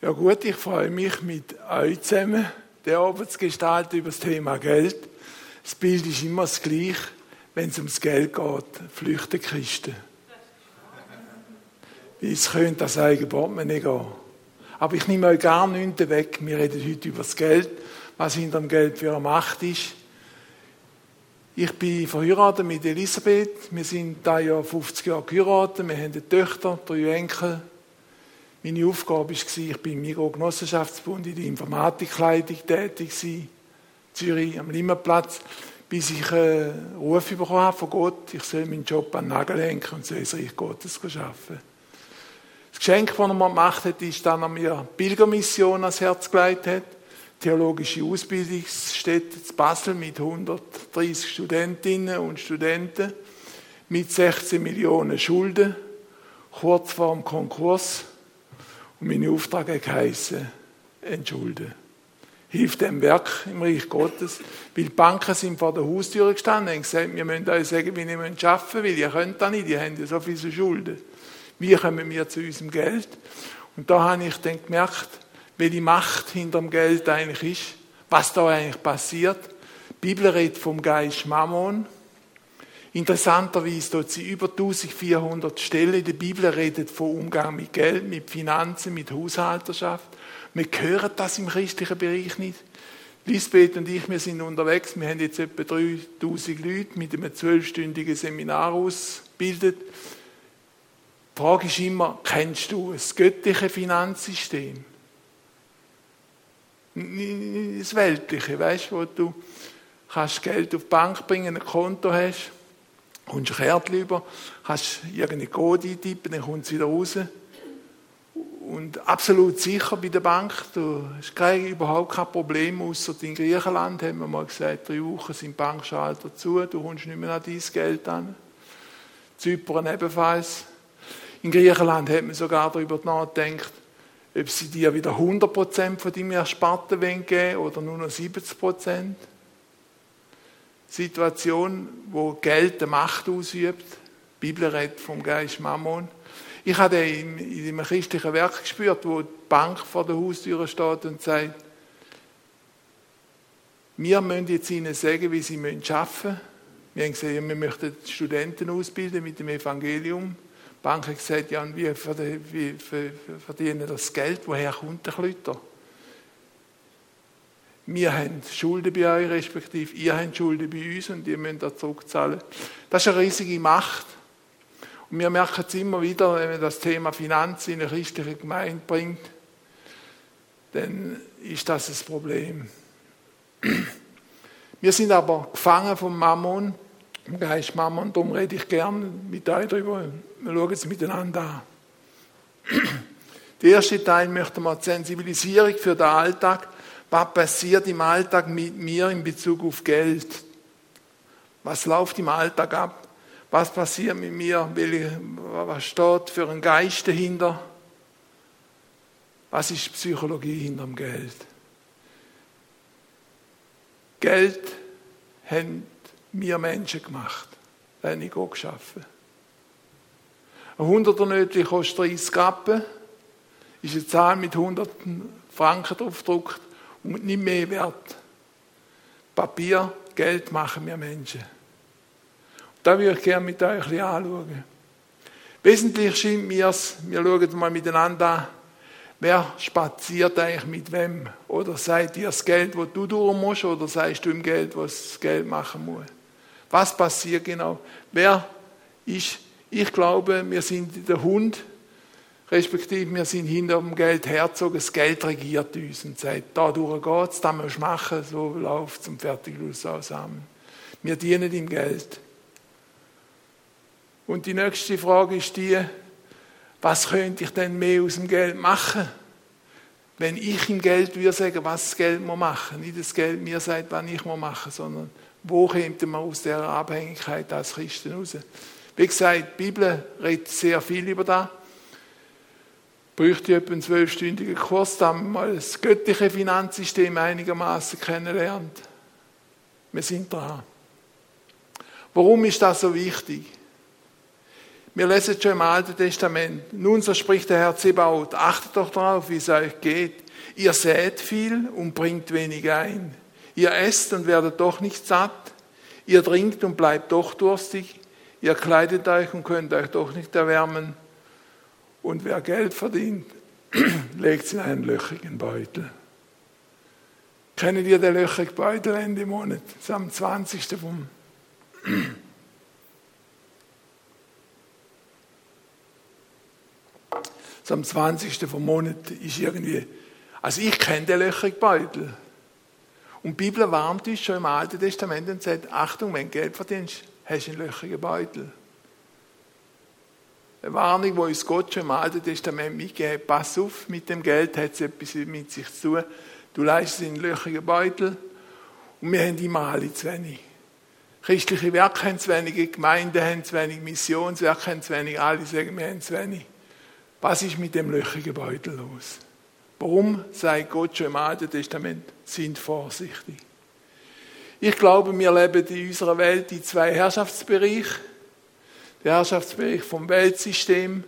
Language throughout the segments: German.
Ja gut, ich freue mich mit euch zusammen, den Abend zu gestalten über das Thema Geld. Das Bild ist immer das gleiche, wenn es ums Geld geht. Flüchten Christen. Wie es könnte das eigene Portemonnaie gehen. Aber ich nehme euch gar nichts weg. Wir reden heute über das Geld, was hinter dem Geld für eine Macht ist. Ich bin verheiratet mit Elisabeth. Wir sind da ja 50 Jahre geheiratet. Wir haben eine Töchter, drei Enkel. Meine Aufgabe war, ich bin im Migros-Genossenschaftsbund in der Informatikleitung tätig in Zürich am Limmerplatz, bis ich einen Ruf bekommen habe von Gott, ich soll meinen Job an den Nagel hängen und soll das Reich Gottes arbeiten. Das Geschenk, das er mir gemacht hat, ist, dass er mir Pilgermission ans Herz gelegt hat, theologische Ausbildungsstätte in Basel mit 130 Studentinnen und Studenten, mit 16 Millionen Schulden, kurz vor dem Konkurs. Und mein Auftrag hat geheissen, entschulden. Hilf dem Werk im Reich Gottes. Weil die Banken sind vor der Haustür gestanden und gesagt, wir müssen euch sagen, wie ihr arbeiten müsst, weil ihr könnt das nicht, ihr habt ja so viele Schulden. Wie kommen wir zu unserem Geld? Und da habe ich dann gemerkt, welche Macht hinter dem Geld eigentlich ist, was da eigentlich passiert. Die Bibel redet vom Geist Mammon. Interessanterweise dort sie über 1400 Stellen in der Bibel redet von Umgang mit Geld, mit Finanzen, mit Haushalterschaft. Wir hören das im christlichen Bereich nicht. Lisbeth und ich, wir sind unterwegs. Wir haben jetzt etwa 3000 Leute mit einem zwölfstündigen Seminar ausgebildet. Die Frage ist immer, kennst du das göttliche Finanzsystem? Das weltliche, weißt du, wo du kannst Geld auf die Bank bringen, ein Konto hast kommst ein Kärtchen über, kannst irgendeine Code eintippen, dann kommt es wieder raus. Und absolut sicher bei der Bank, du hast kein, überhaupt kein Problem, außer in Griechenland haben wir mal gesagt, drei Wochen sind Bankschalter zu, du kommst nicht mehr an dein Geld an. Zypern ebenfalls. In Griechenland hat man sogar darüber nachgedacht, ob sie dir wieder 100% von deinem Ersparten geben oder nur noch 70%. Situation, wo Geld eine Macht ausübt. Die Bibel redet vom Geist Mammon. Ich habe in, in einem christlichen Werk gespürt, wo die Bank vor der Haustür steht und sagt, wir müssen jetzt ihnen sagen, wie sie arbeiten müssen. Wir haben gesagt, wir möchten Studenten ausbilden mit dem Evangelium. Die Bank hat gesagt, ja, und wie verdienen das Geld? Woher kommt der Klüter? Wir haben Schulden bei euch, respektive ihr habt Schulden bei uns und ihr müsst das zurückzahlen. Das ist eine riesige Macht. Und wir merken es immer wieder, wenn man das Thema Finanzen in eine christliche Gemeinde bringt, dann ist das ein Problem. Wir sind aber gefangen vom Mammon, vom Geist Mammon, darum rede ich gern mit euch darüber. Wir schauen es miteinander an. Der erste Teil möchte man Sensibilisierung für den Alltag was passiert im Alltag mit mir in Bezug auf Geld? Was läuft im Alltag ab? Was passiert mit mir? Was steht für ein Geist dahinter? Was ist Psychologie hinter dem Geld? Geld haben wir Menschen gemacht. Das habe ich auch geschaffen. Ein hunderter Nötchen kostet 30 Rappen. Ist eine Zahl mit hunderten Franken drauf gedruckt nicht mehr wert. Papier, Geld machen wir Menschen. Und da würde ich gerne mit euch ein bisschen anschauen. Wesentlich scheint mir es, wir schauen mal miteinander an, wer spaziert eigentlich mit wem? Oder seid ihr das Geld, das du durch musst, oder seist du im Geld, was das Geld machen muss? Was passiert genau? Wer ist, ich glaube, wir sind der Hund, respektive wir sind hinter dem Geld herzogen, das Geld regiert uns und sagt, da durch geht's, das musst du machen, so läuft es und fertig los zusammen. Wir dienen ihm Geld. Und die nächste Frage ist die, was könnte ich denn mehr aus dem Geld machen? Wenn ich im Geld würde sagen, was das Geld muss machen, nicht das Geld mir sagt, was ich muss machen, sondern wo kommt man aus dieser Abhängigkeit als Christen raus? Wie gesagt, die Bibel redet sehr viel über das bräuchte ich etwa einen zwölfstündigen Kurs, damit man das göttliche Finanzsystem einigermaßen kennenlernt. Wir sind dran. Warum ist das so wichtig? Wir lesen schon im Alten Testament. Nun, so spricht der Herr Zebaoth, achtet doch darauf, wie es euch geht. Ihr sät viel und bringt wenig ein. Ihr esst und werdet doch nicht satt. Ihr trinkt und bleibt doch durstig. Ihr kleidet euch und könnt euch doch nicht erwärmen. Und wer Geld verdient, legt es in einen löchigen Beutel. Kennen ihr den löchigen Beutel Ende Monat? Das ist am 20. vom am 20. vom Monat ist irgendwie, also ich kenne den löchrigen Beutel. Und die Bibel warnt uns schon im Alten Testament und sagt, Achtung, wenn du Geld verdienst, hast du einen löchrigen Beutel. Eine Warnung, die uns Gott schon im Alten Testament mitgegeben hat. Pass auf, mit dem Geld hat es etwas mit sich zu tun. Du leistest in einen löchrigen Beutel und wir haben immer alle zu wenig. Christliche Werke haben zu wenig, Gemeinden haben zu wenig, Missionswerke haben zu wenig, alle sagen, wir haben zu wenig. Was ist mit dem löchigen Beutel los? Warum sagt Gott schon im Alten Testament, sind vorsichtig? Ich glaube, wir leben in unserer Welt in zwei Herrschaftsbereiche. Der Herrschaftsbereich vom Weltsystem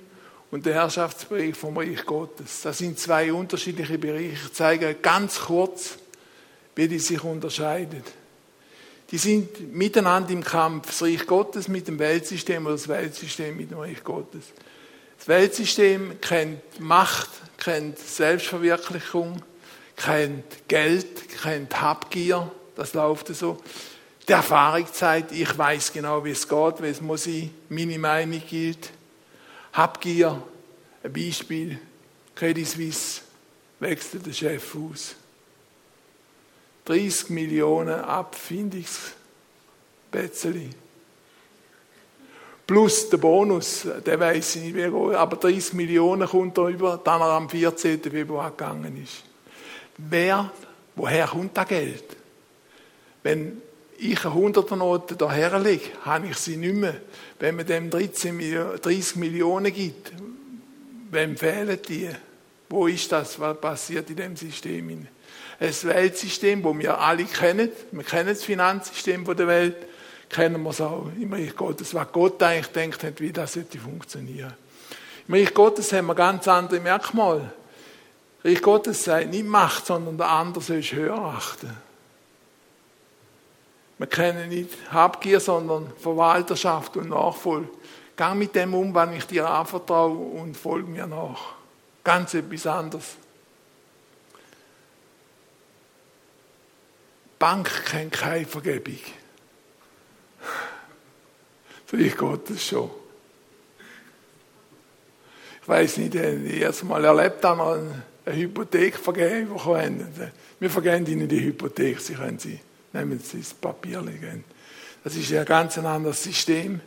und der Herrschaftsbereich vom Reich Gottes. Das sind zwei unterschiedliche Bereiche. Ich zeige ganz kurz, wie die sich unterscheiden. Die sind miteinander im Kampf. Das Reich Gottes mit dem Weltsystem oder das Weltsystem mit dem Reich Gottes. Das Weltsystem kennt Macht, kennt Selbstverwirklichung, kennt Geld, kennt Habgier, das läuft so. Die Erfahrung zeigt, ich weiß genau, wie es geht, wie es muss ich, meine Meinung gilt. Habgier, ein Beispiel, Credit Suisse wechselt der Chef aus. 30 Millionen Abfindungsbetzeli plus der Bonus, der weiß ich nicht, wie aber 30 Millionen kommt er über, dann er am 14. Februar gegangen ist. Wer, woher kommt das Geld? Wenn ich eine 100er Note daher lege, habe ich sie nicht mehr. Wenn man dem 13 Millionen, 30 Millionen gibt, wem fehlen die? Wo ist das? Was passiert in dem System? Ein Weltsystem, das wir alle kennen. Wir kennen das Finanzsystem der Welt kennen wir es auch im Reich Gottes, was Gott eigentlich denkt hat, wie das sollte funktionieren. Im Reich Gottes haben wir ganz andere Merkmale. Reich Gottes sagt nicht Macht, sondern der andere sollst höher achten. Wir kennen nicht Habgier, sondern Verwalterschaft und Nachfolge. Gang mit dem um, wann ich dir anvertraue und folge mir nach. Ganz etwas anderes. Bank kennt keine Vergebung. Vielleicht geht das schon. Ich weiß nicht, ich habe Mal erlebt, haben wir eine Hypothek vergeben bekommen. Wir vergeben Ihnen die Hypothek, Sie können sie, nehmen Sie das Papier legen. Das ist ein ganz anderes System.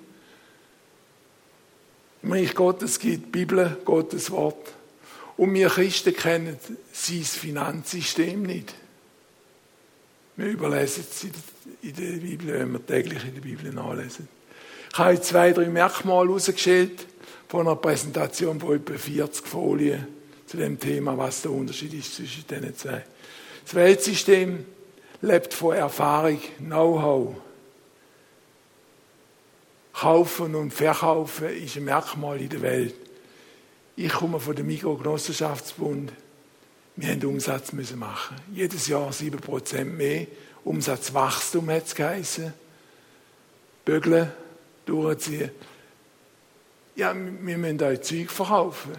Im Reich Gottes gibt die Bibel, Gottes Wort. Und wir Christen kennen sein Finanzsystem nicht. Wir überlesen es in der Bibel, wenn wir täglich in der Bibel nachlesen. Ich habe zwei, drei Merkmale herausgestellt von einer Präsentation von etwa 40 Folien zu dem Thema, was der Unterschied ist zwischen diesen zwei. Das Weltsystem lebt von Erfahrung, Know-how. Kaufen und Verkaufen ist ein Merkmal in der Welt. Ich komme von dem Mikrogenossenschaftsbund. Wir haben Umsatz machen. Jedes Jahr 7% mehr. Umsatzwachstum hat es geheißen. Bügeln, durchziehen. Ja, wir müssen euch Zeug verkaufen.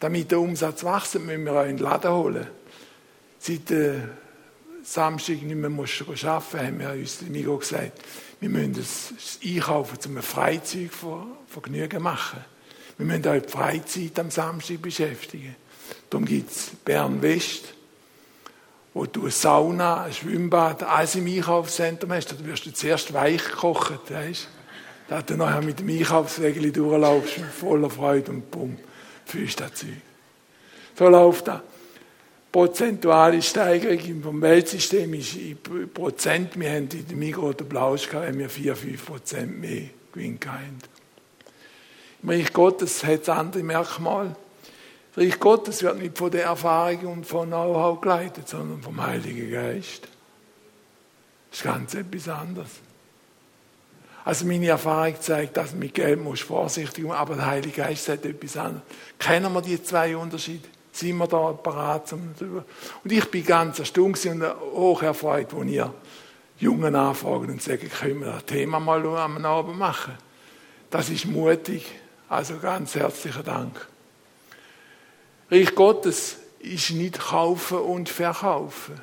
Damit der Umsatz wächst, müssen wir euch in den Laden holen. Seit äh, Samstag nicht mehr musst du arbeiten, haben wir uns die Migo gesagt, wir müssen das Einkaufen zum Freizeit Vergnügen machen. Wir müssen euch die Freizeit am Samstag beschäftigen. Darum gibt es Bern West, wo du eine Sauna, ein Schwimmbad, alles im Einkaufszentrum hast. Da wirst du zuerst weich gekocht. Weißt? dass du nachher mit dem Einkaufswägel durchlaufst, voller Freude und bumm, fühlst das Zeug. So läuft das. Prozentuale Steigerung vom Weltsystem ist in Prozent. Wir haben in der Migros oder Blauschka haben wir 4, 5 Prozent mehr Gewinn gehabt. Im Reich Gottes hat es andere Merkmale. Das Reich Gottes wird nicht von der Erfahrung und von Know-how geleitet, sondern vom Heiligen Geist. Das ist ganz etwas anderes. Also meine Erfahrung zeigt, dass mit Geld muss vorsichtig sein, aber der Heilige Geist sagt etwas anderes. Kennen wir die zwei Unterschiede? Sind wir da drüber? Und ich bin ganz erstaunt und hoch erfreut, wo ihr Jungen anfragen und sagen, können wir das Thema mal am Abend machen? Das ist mutig. Also ganz herzlichen Dank. Reich Gottes ist nicht kaufen und verkaufen.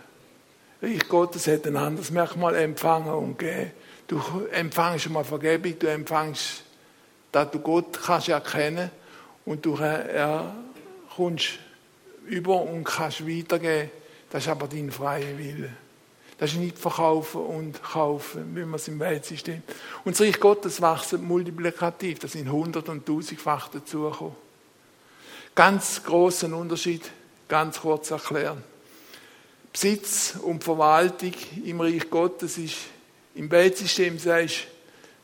Reich Gottes hat ein anderes Merkmal, empfangen und geben. Du empfängst mal Vergebung, du empfängst, dass du Gott kannst erkennen und du er, kommst über und kannst weitergeben. Das ist aber dein freier Wille. Das ist nicht verkaufen und kaufen, wie man es im Weltsystem. Und das Reich Gottes wächst multiplikativ. Das sind hundert- und tausendfach dazugekommen. Ganz großen Unterschied, ganz kurz erklären. Besitz und Verwaltung im Reich Gottes ist im Weltsystem sagst,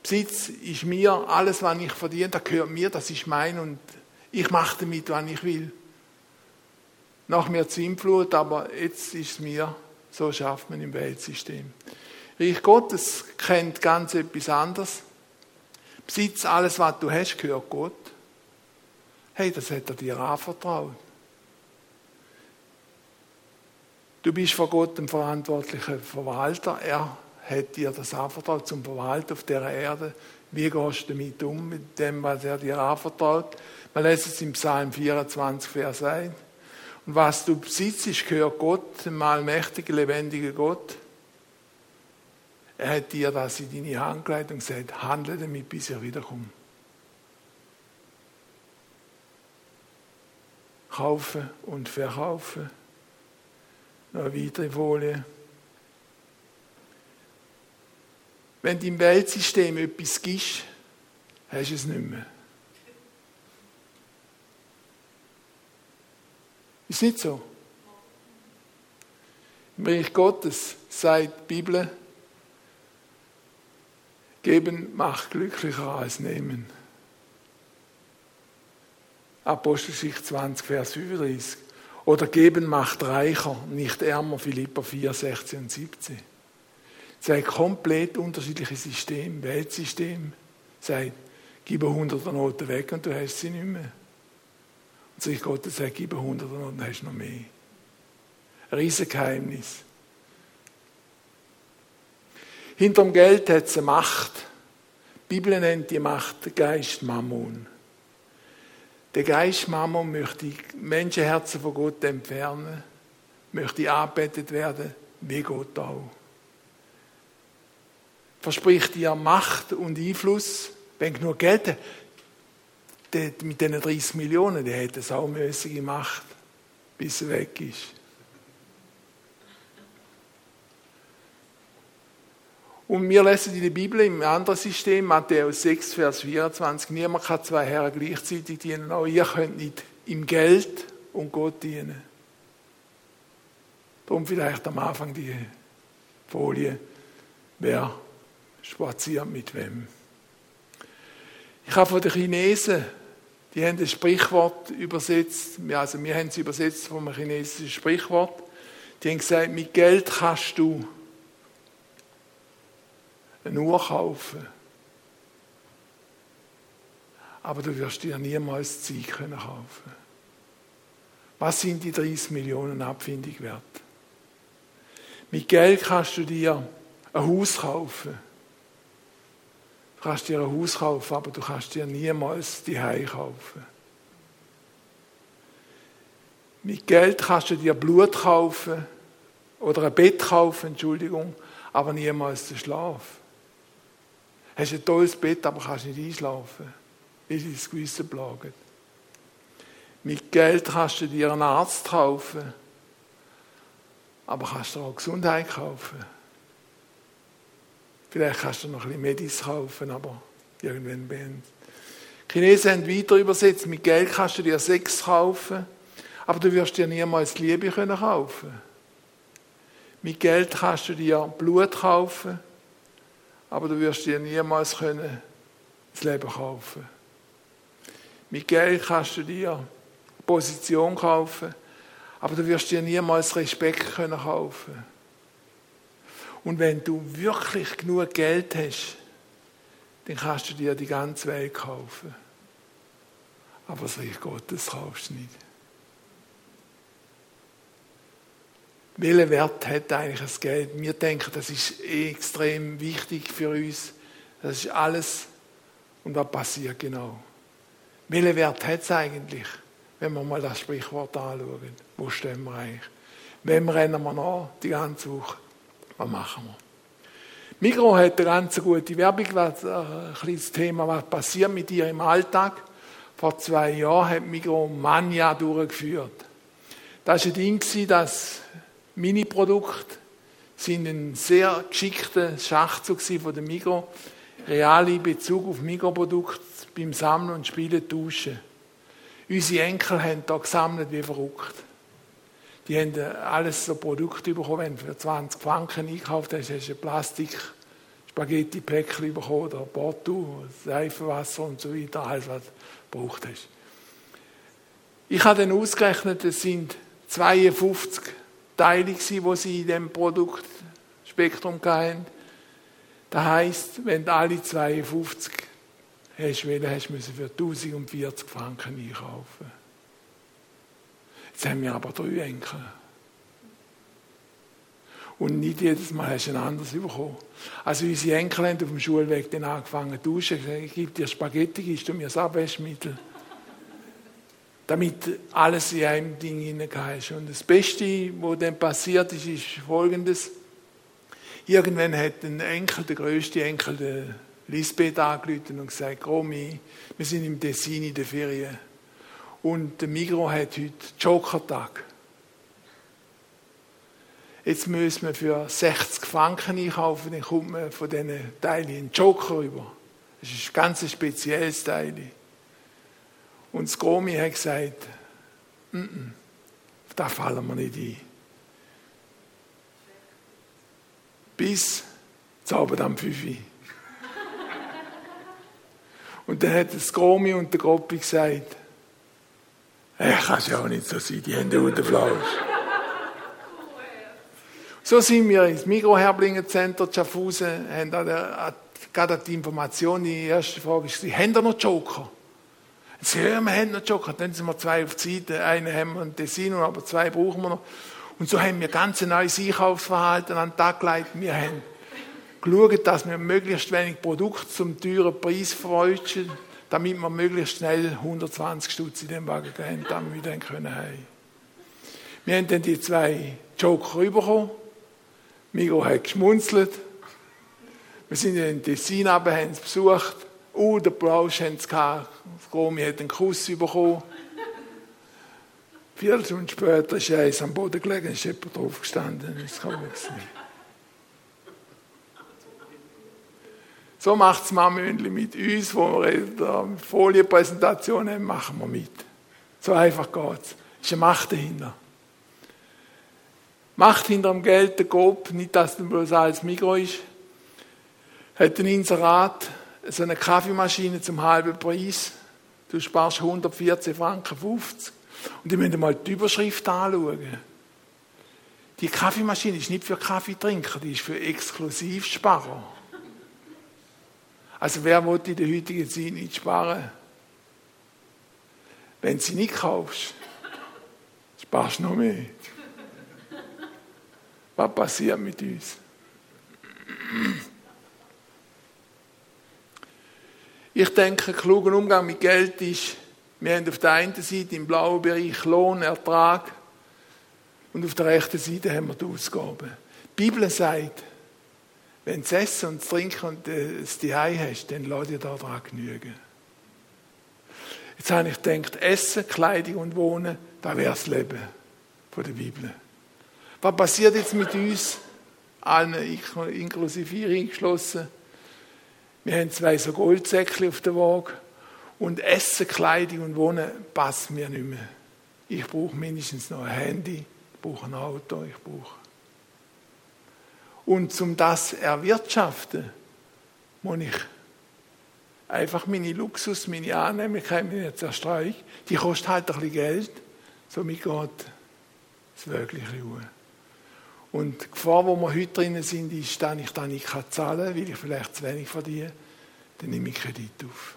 Besitz ist mir, alles, was ich verdiene, das gehört mir, das ist mein und ich mache damit, was ich will. Nach mir Zwimmflut, aber jetzt ist es mir, so schafft man im Weltsystem. Reich Gottes kennt ganz etwas anderes. Besitz, alles, was du hast, gehört Gott. Hey, das hat er dir anvertraut. Du bist vor Gott ein verantwortlicher Verwalter. Er hat dir das anvertraut zum Verwalten auf der Erde. Wie gehst du damit um, mit dem, was er dir anvertraut? Man lässt es im Psalm 24, Vers 1. Und was du besitzt, gehört Gott, dem allmächtigen, lebendigen Gott. Er hat dir das in deine Hand gelegt und gesagt, handle damit, bis ich wiederkomme. Kaufen und verkaufen. Noch weitere Folie. Wenn du im Weltsystem etwas gibst, hast du es nicht mehr. Ist nicht so? Im Reich Gottes sagt die Bibel, geben macht glücklicher als nehmen. Apostelgeschichte 20, Vers 35. Oder geben macht reicher, nicht ärmer, Philippa 4, 16 und 17. Zwei komplett unterschiedliche Systeme, Weltsystem. Sagt, gib 100 Noten weg und du hast sie nicht mehr. Und so ich Gott sagt, gib 100 Noten, dann hast du noch mehr. Ein Riesengeheimnis. Hinterm Geld hat es eine Macht. Die Bibel nennt die Macht Geist Mammon. Der Geist Mammon möchte Menschenherzen von Gott entfernen, möchte angebetet werden, wie Gott auch verspricht dir Macht und Einfluss, wenn genug Geld hat. Mit diesen 30 Millionen, der hat eine saumäßige Macht, bis er weg ist. Und wir lesen in der Bibel im anderen System, Matthäus 6, Vers 24, niemand kann zwei Herren gleichzeitig dienen. Auch ihr könnt nicht im Geld und Gott dienen. Darum vielleicht am Anfang die Folie, wer spazieren mit wem. Ich habe von den Chinesen, die haben das Sprichwort übersetzt, also wir haben es übersetzt vom chinesischen Sprichwort, die haben gesagt, mit Geld kannst du eine Uhr kaufen, aber du wirst dir niemals Zeit können kaufen. Was sind die 30 Millionen Abfindung wert? Mit Geld kannst du dir ein Haus kaufen kannst dir ein Haus kaufen, aber du kannst dir niemals die Hause kaufen. Mit Geld kannst du dir Blut kaufen oder ein Bett kaufen, Entschuldigung, aber niemals den Schlaf. Hast ein tolles Bett, aber kannst nicht einschlafen, weil dich das Gewissen plagt. Mit Geld kannst du dir einen Arzt kaufen, aber kannst du auch Gesundheit kaufen. Vielleicht kannst du noch ein bisschen Medis kaufen, aber irgendwann beendet. Die Chinesen haben weiter übersetzt, mit Geld kannst du dir Sex kaufen, aber du wirst dir niemals Liebe können kaufen. Mit Geld kannst du dir Blut kaufen, aber du wirst dir niemals können das Leben kaufen. Mit Geld kannst du dir Position kaufen, aber du wirst dir niemals Respekt können kaufen. Und wenn du wirklich genug Geld hast, dann kannst du dir die ganze Welt kaufen. Aber das Reich Gottes kaufst du nicht. Welchen Wert hat eigentlich das Geld? Wir denken, das ist extrem wichtig für uns. Das ist alles. Und was passiert genau? Welchen Wert hat es eigentlich, wenn wir mal das Sprichwort anschauen? Wo stehen wir eigentlich? Wem rennen wir nach die ganze Woche? Was machen wir? Migro hat eine ganz gute Werbung, was, äh, ein Thema, was passiert mit dir im Alltag. Vor zwei Jahren hat Migro Mania durchgeführt. Das war ein Ding, dass Mini-Produkte sind ein sehr geschickter Schachzug von der Migro. Reale Bezug auf Migro-Produkte beim Sammeln und Spielen tauschen. Unsere Enkel haben da gesammelt wie verrückt. Die haben alles so Produkte bekommen. Wenn du für 20 Franken einkauft hast, hast du ein Plastik Spaghetti-Päckchen bekommen oder Porto, Seifenwasser und so weiter, alles, was du gebraucht hast. Ich habe dann ausgerechnet, es sind 52 Teile, die sie in diesem Produktspektrum hatten. Das heisst, wenn du alle 52 hast, hast, müssen für 1040 Franken einkaufen. Jetzt haben wir aber drei Enkel. Und nicht jedes Mal hast du ein anderes bekommen. Also unsere Enkel haben auf dem Schulweg dann angefangen zu duschen. Ich gebe dir Spaghetti, gibst du mir das Abwaschmittel. Damit alles in einem Ding hineingehst. Und das Beste, was dann passiert ist, ist folgendes. Irgendwann hat ein Enkel, der größte Enkel, der Lisbeth angerufen und gesagt, Romy, wir sind im Tessin in der Ferien. Und der Migro hat heute Joker-Tag. Jetzt müssen wir für 60 Franken einkaufen, dann kommt man von diesen Teilen einen Joker rüber. Das ist ein ganz spezielles Teil. Und das Gomi hat gesagt, N -n, da fallen wir nicht ein. Bis zu Abend am 5 Uhr. Und dann hat das Gromi und der Groppi gesagt, äh, kann es ja auch nicht so sein, die haben den Flausch. So sind wir ins Mikroherblinger Center Schaffhausen, haben da gerade die Information, die erste Frage ist, haben da noch Joker? Sie ja, wir haben noch Joker. Dann sind wir zwei auf die Seite, einen haben wir in Tessin, aber zwei brauchen wir noch. Und so haben wir ganz ein neues Einkaufsverhalten an den Tag gelegt. Wir haben geschaut, dass wir möglichst wenig Produkte zum teuren Preis verwalten damit wir möglichst schnell 120 Stutz in den Wagen haben, damit wir dann können heim. Wir haben dann die zwei Joker bekommen. Migo hat geschmunzelt. Wir sind in Tessin aber haben es besucht. Oh, der Plausch haben sie gehabt. Romy hat einen Kuss bekommen. Vier Stunden später ist eins am Boden gelegen, ist jemand drauf gestanden. Das kann man nicht. So macht das Mammöndli mit uns, wo wir eine Folienpräsentation haben, machen wir mit. So einfach geht es. Ist eine Macht dahinter. Macht hinter dem Geld der Gop, nicht dass es bloß alles Mikro ist, hat ein Inserat, so eine Kaffeemaschine zum halben Preis. Du sparst 114 Franken 50. Und ich möchte mal die Überschrift anschauen. Die Kaffeemaschine ist nicht für Kaffeetrinker, die ist für Exklusivsparer. Also wer will in der heutigen Zeit nicht sparen? Wenn sie nicht kaufst, sparst du noch mehr. Was passiert mit uns? Ich denke, ein kluger Umgang mit Geld ist, wir haben auf der einen Seite im blauen Bereich Lohn, Ertrag und auf der rechten Seite haben wir die Ausgaben. Die Bibel sagt, wenn du Essen und Trinken und das Zuhause hast, dann lass dir daran genügen. Jetzt habe ich gedacht, Essen, Kleidung und Wohnen, das wäre das Leben von der Bibel. Was passiert jetzt mit uns, allen, inklusive ihr eingeschlossen? Wir haben zwei so Goldsäckchen auf der Waage und Essen, Kleidung und Wohnen passt mir nicht mehr. Ich brauche mindestens noch ein Handy, ich brauche ein Auto, ich brauche und zum das erwirtschaften, muss ich einfach meine Luxus, meine Annehmlichkeit, meine Zerstreuung, die kostet halt ein bisschen Geld. Somit geht das Wirkliche ruhen. Und die Gefahr, wo wir heute drin sind, ist, dass ich dann nicht zahlen kann, weil ich vielleicht zu wenig verdiene. dann nehme ich Kredit auf.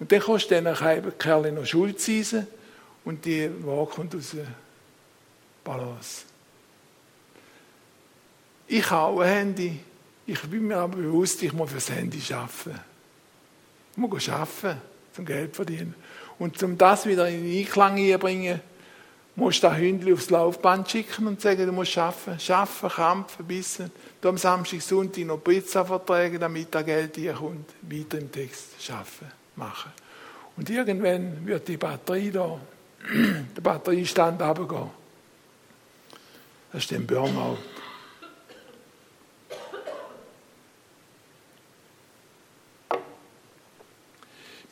Und dann kostet dann Kerl noch Schuldzinsen und die Ware kommt aus der Balance. Ich habe ein Handy. Ich bin mir aber bewusst, ich muss für das Handy arbeiten. Ich muss arbeiten, zum Geld verdienen. Und um das wieder in Einklang zu bringen, musst du das Hündchen aufs Laufband schicken und sagen, du musst arbeiten. Arbeiten, kämpfen, bissen. Du am Samstag, Sonntag noch Pizza vertragen, damit das Geld hier kommt. Weiter im Text arbeiten, machen. Und irgendwann wird die Batterie da, der Batteriestand runtergehen. Das ist der Burnout.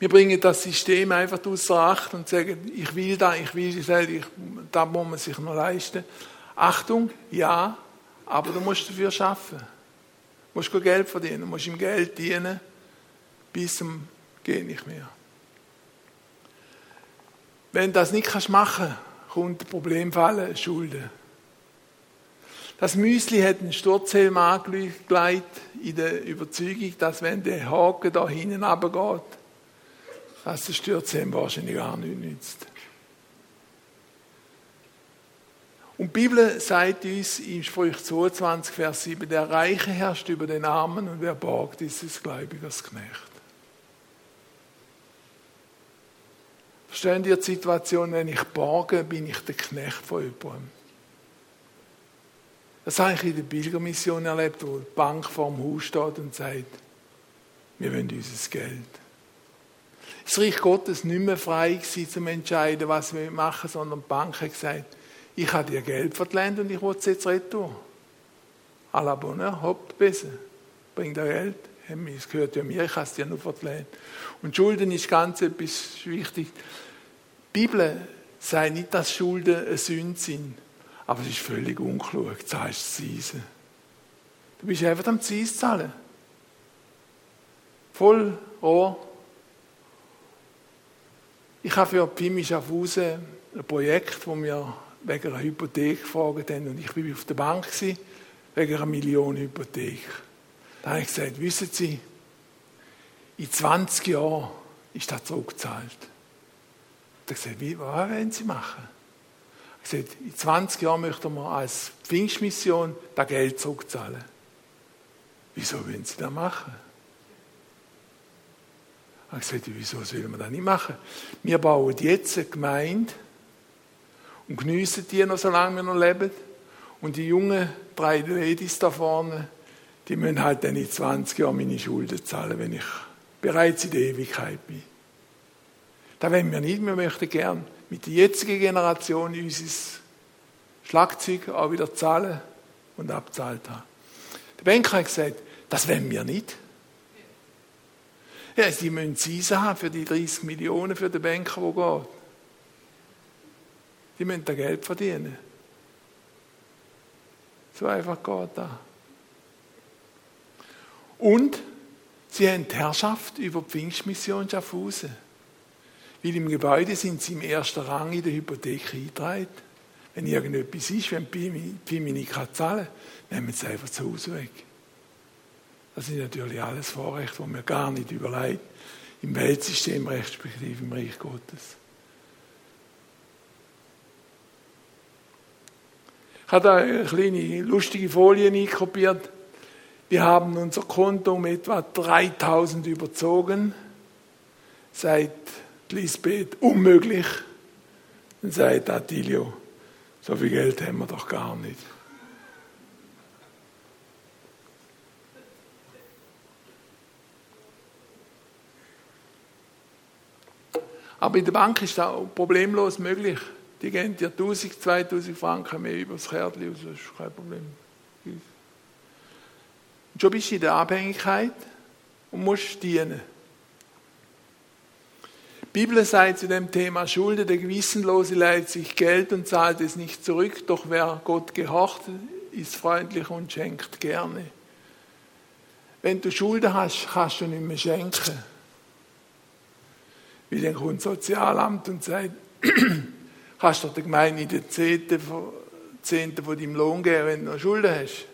Wir bringen das System einfach außer Acht und sagen, ich will da, ich will das, ich, da muss man sich noch leisten. Achtung, ja, aber du musst dafür arbeiten. Du musst Geld verdienen, du musst ihm Geld dienen, bis zum geht nicht mehr. Wenn du das nicht kannst machen, kommt ein Problemfall, Schulden. Das Müsli hat einen Sturzhelm angelegt in der Überzeugung, dass wenn der Haken da hinten runtergeht, dass der Sturzhelm wahrscheinlich gar nicht nützt. Und die Bibel sagt uns in Sprüch 22, Vers 7, der Reiche herrscht über den Armen und wer borgt, ist des Gläubigers Knecht. Verstehen ihr die Situation, wenn ich borge, bin ich der Knecht von jemandem. Das habe ich in der Pilgermission erlebt, wo die Bank vor dem Haus steht und sagt, wir wollen unser Geld. Das Reich Gottes nicht mehr frei gewesen, zum entscheiden, was wir machen, sondern die Bank hat gesagt, ich habe dir Geld verlangt und ich will es jetzt retour. À la bonne hopp, besser. Bring dir Geld, es gehört ja mir, ich habe es dir nur verlangt. Und Schulden ist ganz etwas wichtig. Die Bibel sagt nicht, dass Schulden eine Sünde sind, aber es ist völlig unklug, zahlst Zinsen. Du bist einfach am Zins zahlen. Voll Rohr. Ich habe für Pimi Schaffhausen ein Projekt, wo wir wegen einer Hypothek gefragt haben und ich war auf der Bank gewesen, wegen einer Million Hypothek. Da habe ich gesagt, wissen Sie, in 20 Jahren ist das zurückgezahlt. Da habe ich gesagt, was wollen Sie machen? Ich habe gesagt, in 20 Jahren möchten wir als Pfingstmission das Geld zurückzahlen. Wieso wollen Sie das machen? Ich habe gesagt, wieso sollen wir das nicht machen? Wir bauen jetzt eine Gemeinde und geniessen die noch, solange wir noch leben. Und die jungen drei Ladies da vorne, die müssen halt dann in 20 Jahren meine Schulden zahlen, wenn ich bereits in der Ewigkeit bin. Da wollen wir nicht. Wir möchten gern mit der jetzigen Generation unser Schlagzeug auch wieder zahlen und abzahlt haben. Der Banker hat gesagt, das wollen wir nicht. Ja, sie müssen Zinsen haben für die 30 Millionen für den Banker, der geht. Die müssen da Geld verdienen. So einfach geht das. Und sie haben die Herrschaft über die Pfingstmission Schaffhausen. Weil im Gebäude sind sie im ersten Rang in der Hypothek eingetragen. Wenn irgendetwas ist, wenn Pimi nicht zahlen kann, nehmen sie einfach zu Hause weg. Das sind natürlich alles Vorrechte, die wir gar nicht überlegt im Weltsystem respektive im Reich Gottes. Ich habe da eine kleine lustige Folie einkopiert. Wir haben unser Konto um etwa 3000 überzogen. Seit Lisbeth unmöglich. Dann sagt Attilio, so viel Geld haben wir doch gar nicht. Aber in der Bank ist das problemlos möglich. Die geben dir 1000, 2000 Franken mehr über das Kärtchen aus, das ist kein Problem. Und schon bist du in der Abhängigkeit und musst dienen. Die Bibel sagt zu dem Thema Schulde, der Gewissenlose leiht sich Geld und zahlt es nicht zurück, doch wer Gott gehorcht, ist freundlich und schenkt gerne. Wenn du Schulden hast, kannst du nicht mehr schenken. Wie dann kommt das Sozialamt und sagt, kannst du der Gemeinde den Zehnten von, Zehnten von deinem Lohn geben, wenn du noch Schulden hast.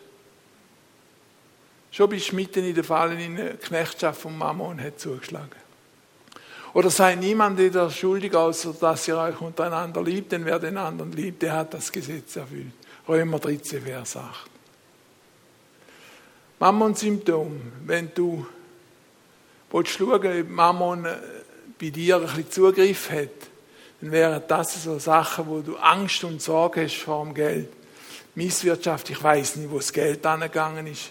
Schon bist du mitten in der Falle in eine Knechtschaft von Mammon hat zugeschlagen. Oder sei niemand der schuldig, außer dass ihr euch untereinander liebt, denn wer den anderen liebt, der hat das Gesetz erfüllt. Römer 13, Vers 8. Mammon-Symptom. Wenn du willst schauen, ob Mammon äh, bei dir ein bisschen Zugriff hat, dann wären das so Sachen, wo du Angst und Sorge hast vor dem Geld. Misswirtschaft, ich weiß nicht, wo das Geld angegangen ist.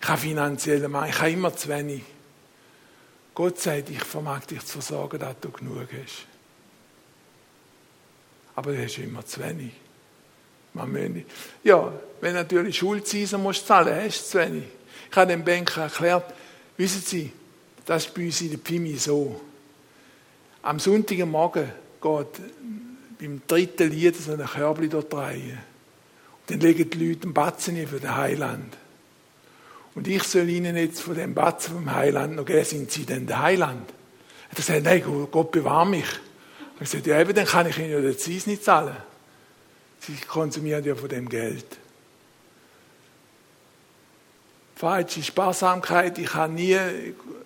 Ich habe finanzielle Mangel, ich habe immer zu wenig. Gott sagt, ich vermag dich zu versorgen, dass du genug hast. Aber du hast immer zu wenig. Man nicht. Ja, wenn natürlich Schulzinsen musst zahlen, hast du zu wenig. Ich habe dem Banker erklärt, wissen Sie, das ist bei uns in der Pimi so. Am Sonntagmorgen geht beim dritten Lied so ein Körbchen dort rein. Und dann legen die Leute einen Batzen für den Heiland. Und ich soll ihnen jetzt von dem Batzen vom Heiland noch geben, sind sie denn der Heiland? Er gesagt, nein, Gott bewahre mich. Ich gesagt, ja eben, dann kann ich ihnen ja den Zins nicht zahlen. Sie konsumieren ja von dem Geld. Falsche Sparsamkeit, ich habe nie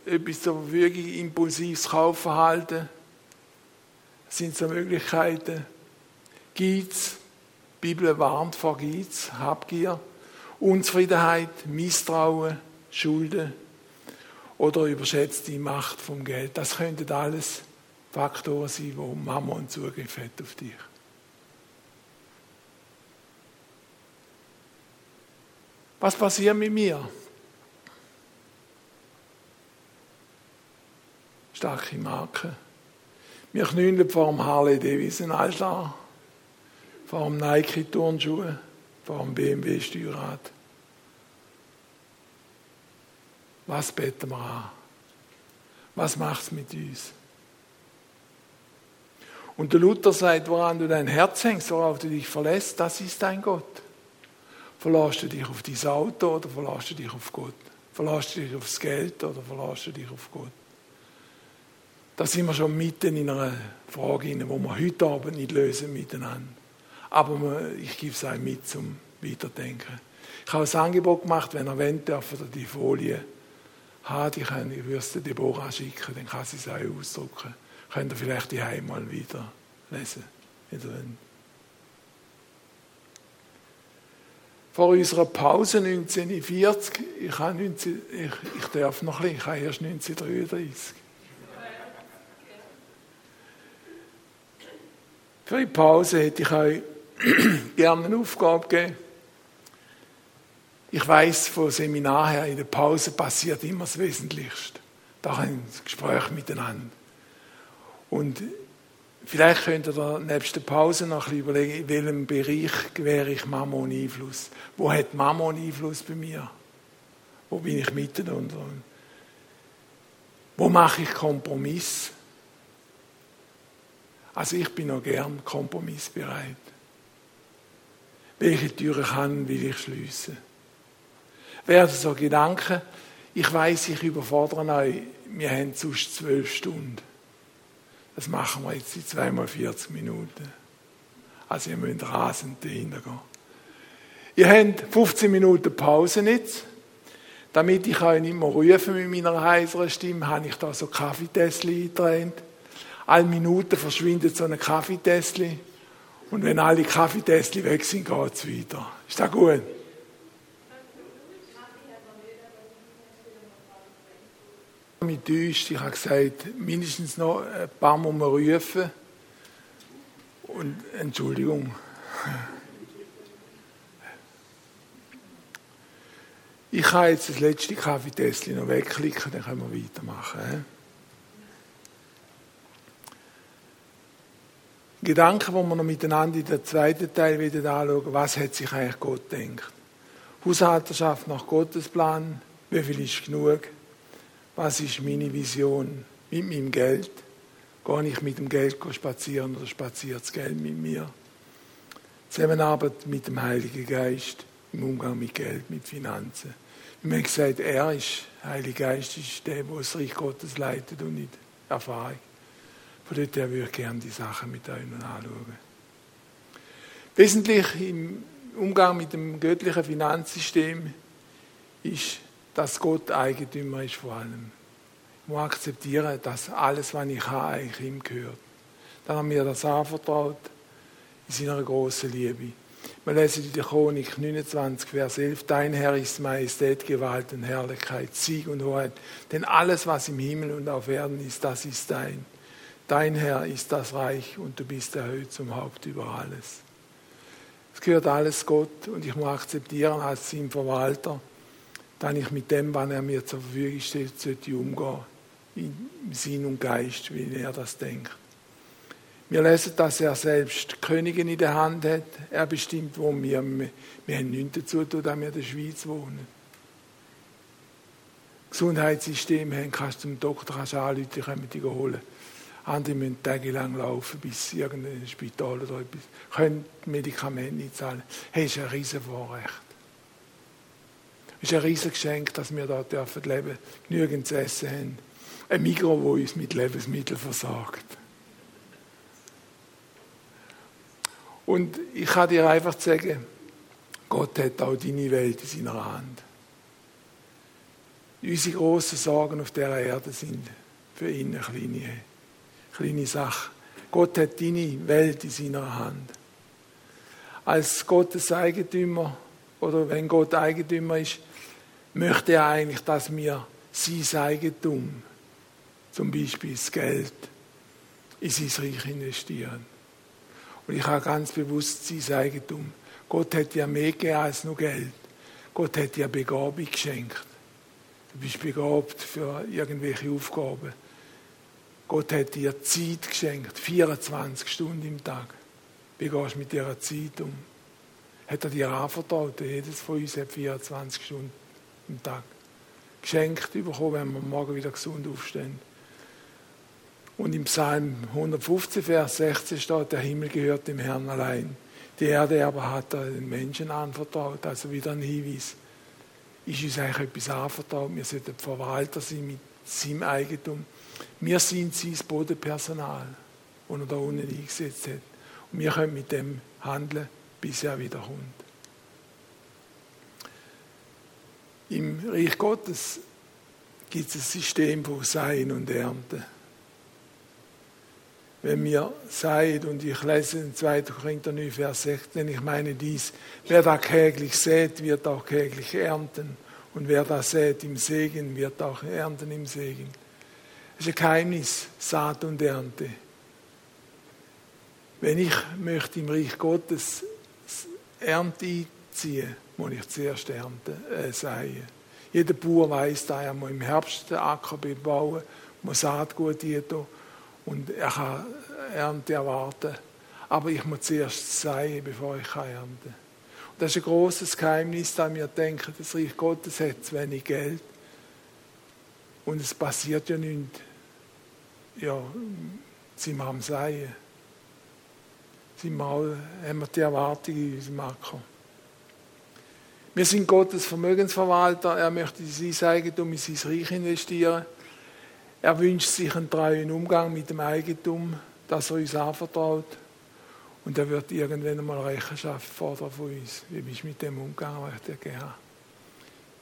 etwas zur Verfügung, impulsives Kaufverhalten. Sind so Möglichkeiten. Geiz, die Bibel warnt vor Geiz, Habgier. Unzufriedenheit, Misstrauen, Schulden oder überschätzte Macht vom Geld. Das könnten alles Faktoren sein, wo Mammon Zugriff hat auf dich. Was passiert mit mir? Starke Marke. Wir knüllen vor dem Harley Davidson Altar, vor dem Nike Turnschuhe vor dem BMW Steuerrad. Was beten wir an? Was macht es mit uns? Und der Luther sagt, woran du dein Herz hängst, worauf du dich verlässt, das ist dein Gott. Verlässt du dich auf dein Auto oder verlässt du dich auf Gott? Verlässt du dich aufs Geld oder verlässt du dich auf Gott? Da sind wir schon mitten in einer Frage, die wir heute Abend nicht lösen miteinander. Aber ich gebe es euch mit zum Weiterdenken. Ich habe ein Angebot gemacht, wenn ihr wollt, dürft ihr die Folie haben. Die können, ich würde es Deborah schicken, dann kann sie es auch ausdrucken. Könnt ihr vielleicht die mal wieder lesen. Wieder vor unserer Pause 1940, ich, habe 19, ich, ich darf noch ein bisschen, ich habe erst 1933. Für die Pause hätte ich euch gerne eine Aufgabe gegeben. Ich weiß von Seminar her, in der Pause passiert immer das Wesentlichste. Da ein Gespräch miteinander. Und vielleicht könnt ihr nebst der Pause noch ein bisschen überlegen, in welchem Bereich gewähre ich Mammon Einfluss? Wo hat Mammon Einfluss bei mir? Wo bin ich mitten und wo mache ich Kompromiss? Also ich bin noch gern kompromissbereit. Welche Türen kann, will ich schließen? Werden so Gedanken, ich weiß, ich überfordere euch, wir haben sonst zwölf Stunden. Das machen wir jetzt in zweimal 40 Minuten. Also ihr müsst rasend dahinter gehen. Ihr habt 15 Minuten Pause jetzt. Damit ich euch nicht mehr rufe mit meiner heiseren Stimme, habe ich da so Kaffeetässchen eingetrennt. Alle Minuten verschwindet so ein Kaffeetässchen. Und wenn alle Kaffeetässchen weg sind, geht es weiter. Ist das gut? Mit ich habe gesagt, mindestens noch ein paar Mal rufen. Und Entschuldigung. Ich kann jetzt das letzte Kaffeetässchen noch wegklicken, dann können wir weitermachen. Gedanken, wo wir noch miteinander in der zweiten Teil wieder anschauen, was hat sich eigentlich Gott gedacht. Haushalterschaft nach Gottes Plan, wie viel ist genug? Was ist meine Vision mit meinem Geld? Gehe ich mit dem Geld spazieren oder spaziert das Geld mit mir? Zusammenarbeit mit dem Heiligen Geist im Umgang mit Geld, mit Finanzen. Wir haben gesagt, er ist, der Heilige Geist ist der, der das Reich Gottes leitet und nicht Erfahrung. Von dort her würde ich gerne die Sachen mit euch anschauen. Wesentlich im Umgang mit dem göttlichen Finanzsystem ist dass Gott Eigentümer ist vor allem. Ich muss akzeptieren, dass alles, was ich habe, eigentlich ihm gehört. Dann haben wir das anvertraut in seiner großen Liebe. Wir lesen in der Chronik 29, Vers 11, Dein Herr ist Majestät, Gewalt und Herrlichkeit, Sieg und Hoheit. Denn alles, was im Himmel und auf Erden ist, das ist dein. Dein Herr ist das Reich und du bist erhöht zum Haupt über alles. Es gehört alles Gott und ich muss akzeptieren als sein Verwalter, dass ich mit dem, was er mir zur Verfügung stellt, sollte umgehen. In Sinn und Geist, wie er das denkt. Wir lesen, dass er selbst Königin in der Hand hat. Er bestimmt, wo wir, wir haben nichts dazu tun, dass wir in der Schweiz wohnen. Gesundheitssystem haben, kannst zum Doktor kannst anrufen, die können dich holen. Andere müssen tagelang laufen, bis irgendein Spital oder etwas, können Medikamente nicht zahlen. Das ist ein riesen Vorrecht. Es ist ein riesen Geschenk, dass wir da dürfen genügend zu essen haben. Ein Mikro, das uns mit Lebensmitteln versorgt. Und ich kann dir einfach sagen, Gott hat auch deine Welt in seiner Hand. Unsere grossen Sorgen auf dieser Erde sind für ihn eine kleine, kleine Sache. Gott hat deine Welt in seiner Hand. Als Gottes Eigentümer oder wenn Gott Eigentümer ist, möchte er eigentlich, dass wir sein Eigentum, zum Beispiel das Geld, in sein Reich investieren. Und ich habe ganz bewusst sein Eigentum. Gott hat ja mehr gegeben als nur Geld. Gott hat ja Begabung geschenkt. Du bist begabt für irgendwelche Aufgaben. Gott hat dir Zeit geschenkt, 24 Stunden im Tag. Wie gehst du mit dieser Zeit um? Hat er dir anvertraut? Jedes von uns hat 24 Stunden im Tag geschenkt bekommen, wenn wir morgen wieder gesund aufstehen. Und im Psalm 115, Vers 16 steht, der Himmel gehört dem Herrn allein. Die Erde aber hat er den Menschen anvertraut. Also wieder ein Hinweis. Ist uns eigentlich etwas anvertraut? Wir sollten Verwalter sein mit seinem Eigentum. Wir sind sein Bodenpersonal, das er da unten eingesetzt hat. Und wir können mit dem handeln, bis er wiederkommt. Im Reich Gottes gibt es ein System von Sein und Ernten wenn mir seid, und ich lese in 2. Korinther 9, Vers 16, ich meine dies, wer da kläglich sät, wird auch kläglich ernten. Und wer da sät im Segen, wird auch ernten im Segen. Das ist ein Geheimnis, Saat und Ernte. Wenn ich möchte im Reich Gottes Ernte einziehen, muss ich zuerst ernten, äh, säen. Jeder Bauer weiß, dass er im Herbst den Acker bebauen muss Saatgut tun und er kann Ernte erwarten. Aber ich muss zuerst sein, bevor ich ernten kann. Das ist ein großes Geheimnis, da wir denken, das Reich Gottes hat zu wenig Geld. Und es passiert ja nichts. Ja, sind wir am Seien. Sind wir auch, haben wir die Erwartung in unserem Acker. Wir sind Gottes Vermögensverwalter. Er möchte sein Eigentum in sein Reich investieren. Er wünscht sich einen treuen Umgang mit dem Eigentum, das er uns anvertraut. Und er wird irgendwann einmal Rechenschaft fordern von uns. Wie bist du mit dem umgegangen, was ich dir gegeben habe?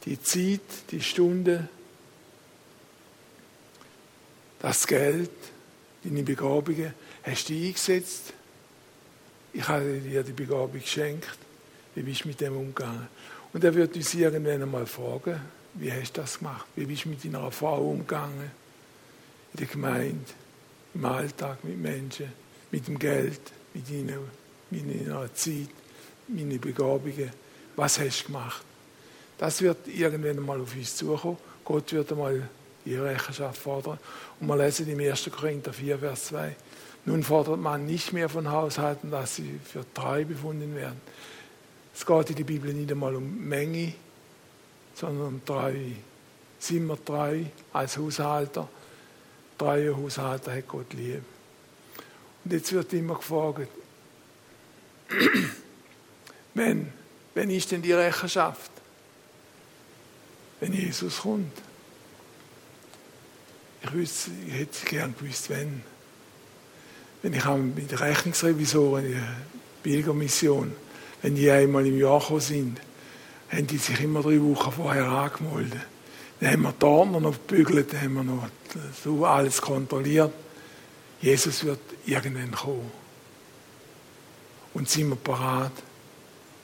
Die Zeit, die Stunde, das Geld, deine Begabungen, hast du eingesetzt. Ich habe dir die Begabung geschenkt. Wie bist du mit dem umgegangen? Und er wird uns irgendwann einmal fragen, wie hast du das gemacht? Wie bist du mit deiner Frau umgegangen? in der Gemeinde, im Alltag mit Menschen, mit dem Geld, mit ihnen, mit ihrer Zeit, meine Begabungen. Was hast du gemacht? Das wird irgendwann mal auf uns zukommen. Gott wird einmal ihre Rechenschaft fordern. Und wir lesen im 1. Korinther 4, Vers 2. Nun fordert man nicht mehr von Haushalten, dass sie für treu befunden werden. Es geht in der Bibel nicht einmal um Menge, sondern um Treue. Sind wir treu als Haushalter? treue Haushalter hat Gott lieb. Und jetzt wird immer gefragt, wenn, wenn ist denn die Rechenschaft? Wenn Jesus kommt. Ich, wüsste, ich hätte gern gewusst, wenn. Wenn ich mit Rechnungsrevisoren in der Pilgermission, wenn die einmal im Jahr gekommen sind, haben die sich immer drei Wochen vorher angemeldet. Dann haben wir die Ordner noch gebügelt, dann haben wir noch alles kontrolliert. Jesus wird irgendwann kommen. Und sind wir parat?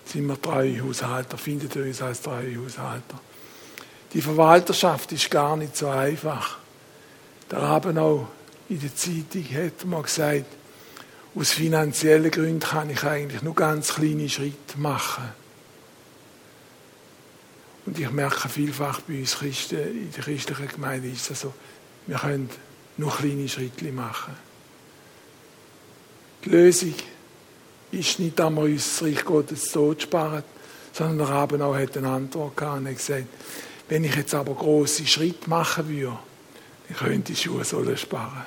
Sind wir treue Haushalter? Findet ihr uns als treue Haushalter? Die Verwalterschaft ist gar nicht so einfach. Da haben auch in der Zeitung hat man gesagt, aus finanziellen Gründen kann ich eigentlich nur ganz kleine Schritte machen. Und ich merke vielfach bei uns Christen, in der christlichen Gemeinde ist es so, wir können nur kleine Schritte machen. Die Lösung ist nicht, dass wir uns das Reich Gottes tot sparen, sondern der Abend auch hat eine Antwort gehabt und hat gesagt, wenn ich jetzt aber große Schritte machen würde, dann könnte ich Schuhe sparen.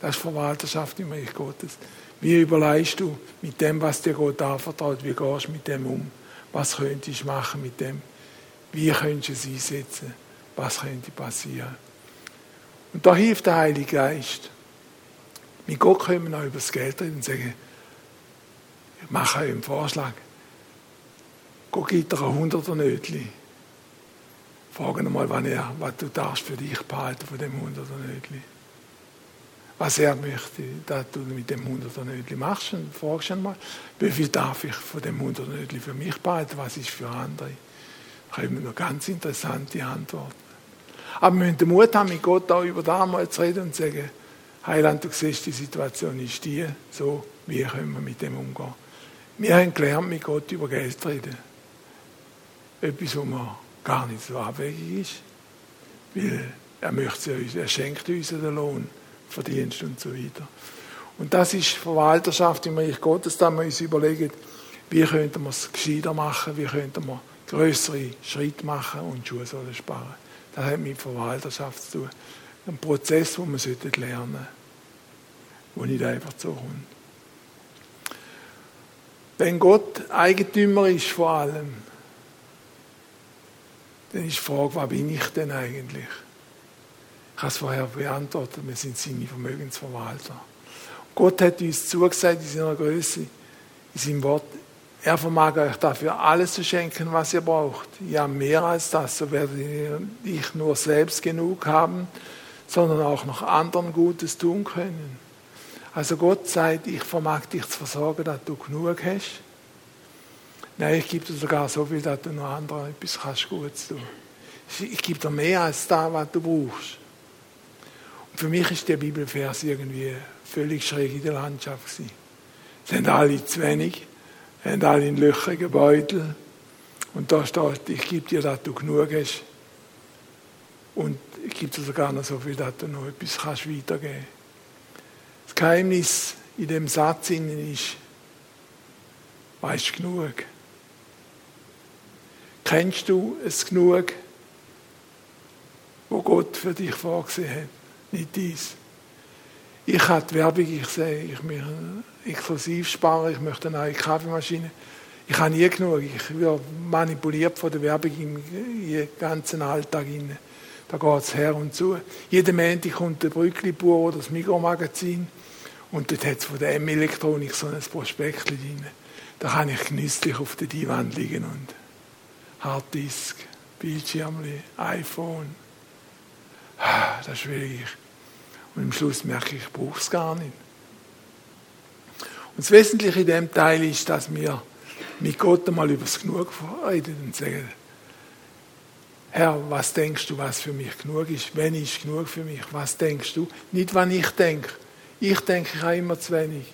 Das ist Verwalterschaft im Reich Gottes. Wie überleist du mit dem, was dir Gott anvertraut, wie gehst du mit dem um? Was könntest du machen mit dem? Wie könntest du es einsetzen? Was könnte passieren? Und da hilft der Heilige Geist. Mit Gott können wir auch über das Geld reden und sagen, ich mache einen Vorschlag. Gott gibt dir ein Hunderter Nötli. Fragen mal, wann er, was du darfst für dich behalten von dem Hunderter Nötli was er möchte, dass du mit dem 100er Nötli machst. Und fragst ihn mal, wie viel darf ich von dem 100er Nötli für mich behalten, was ist für andere. Da kommen noch ganz interessante Antworten. Aber wir müssen den Mut haben, mit Gott auch über das mal zu reden und zu sagen, Heiland, du siehst, die Situation ist die, so, wie können wir mit dem umgehen. Wir haben gelernt, mit Gott über Geld zu reden. Etwas, was mir gar nicht so abwegig ist. Weil er möchte uns, er schenkt uns den Lohn. Verdienst und so weiter. Und das ist Verwalterschaft im Reich Gottes, da wir uns überlegen, wie könnten wir es gescheiter machen, wie könnten wir größere Schritte machen und Schuhe sparen. Das hat mit Verwalterschaft zu tun. Ein Prozess, den wir lernen sollten, der nicht einfach so kommt. Wenn Gott Eigentümer ist vor allem, dann ist die Frage, was bin ich denn eigentlich? Ich habe es vorher beantwortet, wir sind seine Vermögensverwalter. Gott hat uns zugesagt in seiner Größe, in seinem Wort, er vermag euch dafür alles zu schenken, was ihr braucht. Ja, mehr als das, so werdet ihr nicht nur selbst genug haben, sondern auch noch anderen Gutes tun können. Also Gott sagt, ich vermag dich zu versorgen, dass du genug hast. Nein, ich gebe dir sogar so viel, dass du noch anderen etwas kannst Gutes tun. Ich gebe dir mehr als das, was du brauchst. Für mich ist der Bibelvers irgendwie völlig schräg in der Landschaft gewesen. Sind alle zu wenig, haben alle in löchrigen Beutel. Und da steht, ich gebe dir, dass du genug hast. Und ich gebe dir sogar noch so viel, dass du noch etwas kannst weitergeben Das Geheimnis in dem Satz ist, weißt du genug? Kennst du es genug, wo Gott für dich vorgesehen hat? nicht dies. Ich habe die Werbung, ich sehe, ich möchte exklusiv sparen, ich möchte eine neue Kaffeemaschine. Ich habe nie genug. Ich werde manipuliert von der Werbung im ganzen Alltag. Rein. Da geht es her und zu. Jeden Montag kommt der Brückli-Bauer oder das Mikromagazin und dort hat es von der M-Elektronik so ein Prospekt drin. Da kann ich genüsslich auf der Divan liegen und Harddisk, Bildschirm, iPhone. Ah, das ist schwierig. Und am Schluss merke ich, ich brauche es gar nicht. Und das Wesentliche in dem Teil ist, dass wir mit Gott einmal über das Genug reden und sagen, Herr, was denkst du, was für mich genug ist? Wenn ist genug für mich? Was denkst du? Nicht, was ich denke. Ich denke, ich habe immer zu wenig.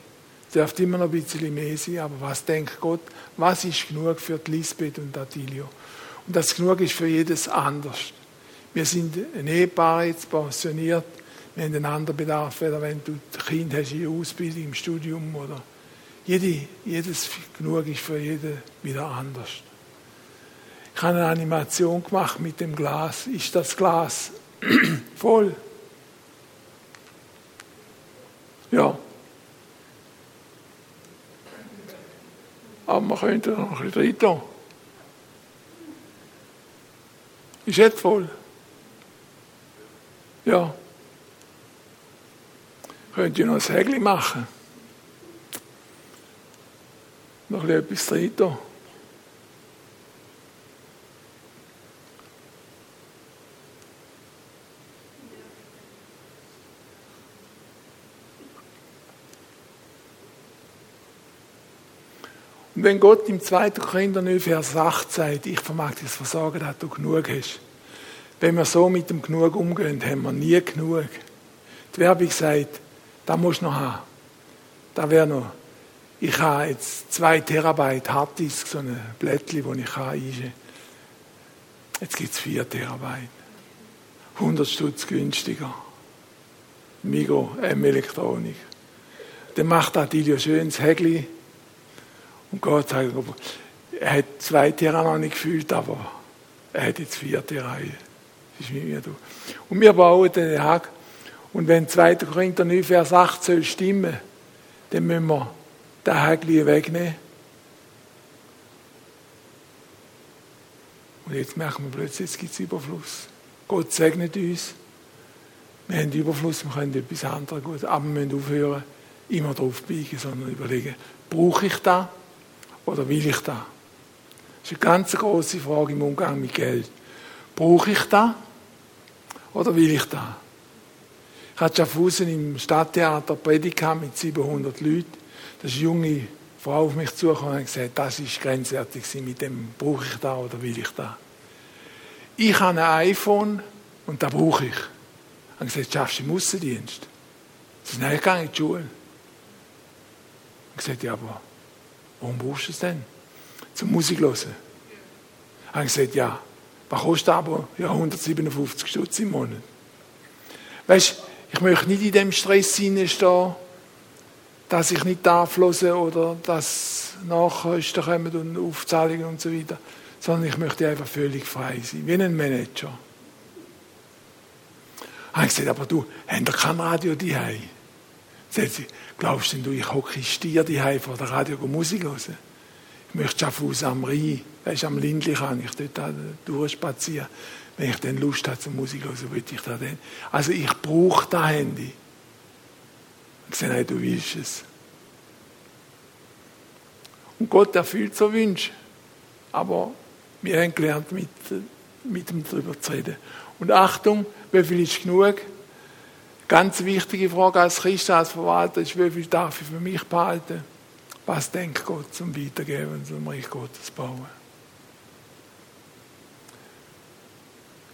Es dürfte immer noch ein bisschen mehr sein, aber was denkt Gott? Was ist genug für die Lisbeth und Attilio? Und das genug ist für jedes anders. Wir sind ein Ehepaar jetzt pensioniert wir haben einen anderen Bedarf, weder wenn du ein Kind hast in der Ausbildung, im Studium oder jede, jedes genug ist für jeden wieder anders. Habe eine Animation gemacht mit dem Glas. Ist das Glas voll? Ja. Aber man könnte noch ein bisschen rein Ist jetzt voll? Ja. Könnt ihr noch ein Hägli machen? Noch etwas drin. Und wenn Gott im 2. Korinther 9, Vers 8 sagt, ich vermag das Versagen, dass du genug hast. Wenn wir so mit dem Genug umgehen, haben wir nie genug. Die Werbung sagt, da musst du noch haben. Da wäre noch. Ich habe jetzt zwei Terabyte Harddisk, so ein Blättchen, das ich einschreiben Jetzt gibt es vier Terabyte. 100 Stutz günstiger. Migo, M-Elektronik. Dann macht Adilio schön das Hägli und Gott sagt, er hat zwei Tera noch nicht gefühlt, aber er hat jetzt vier Tera. Das ist wie mir du. Und wir bauen den Hag. Und wenn 2. Korinther 9, Vers 8 soll stimmen, dann müssen wir den Hägli wegnehmen. Und jetzt merken wir plötzlich, jetzt gibt es Überfluss. Gott segnet uns. Wir haben Überfluss, wir können etwas anderes gut. Aber wir müssen aufhören, immer drauf biegen, sondern überlegen, brauche ich das oder will ich das? Das ist eine ganz große Frage im Umgang mit Geld. Brauche ich das oder will ich das? Ich hatte Schaffhausen im Stadttheater Predigt mit 700 Leuten. Da ist eine junge Frau auf mich zugekommen und gesagt, das ist grenzwertig, mit dem brauche ich das oder will ich das? Ich habe ein iPhone und das brauche ich. Ich habe gesagt, schaffst du im Aussendienst? Sie ich gehe in die Schule. Ich habe gesagt, ja, aber warum brauchst du es denn? Zum Musik hören. Ich habe gesagt, ja, was kostet aber? Ja, 157 Stutz im Monat. Weißt du, ich möchte nicht in dem Stress stehen, dass ich nicht darf hören oder dass Nachkosten kommen und Aufzahlungen und so weiter, sondern ich möchte einfach völlig frei sein, wie ein Manager. Habe ich gesagt, aber du, habt ihr kein Radio daheim? Sagt sie, glaubst denn du, ich hocke Stier daheim vor der Radio Musik hören? Ich möchte Schaffhaus am Rhein, weißt, am Lindli kann ich dort durchspazieren. Wenn ich dann Lust habe zum Musik hören, würde ich da dann. Also ich brauche das Handy. Ich sage, nein, du willst es. Und Gott erfüllt so Wünsche. Aber wir haben gelernt, mit, mit ihm darüber zu reden. Und Achtung, wie viel ist genug? Ganz wichtige Frage als Christ, als Verwalter ist, wie viel darf ich für mich behalten? Was denkt Gott zum Weitergeben zum Reich Gottes bauen?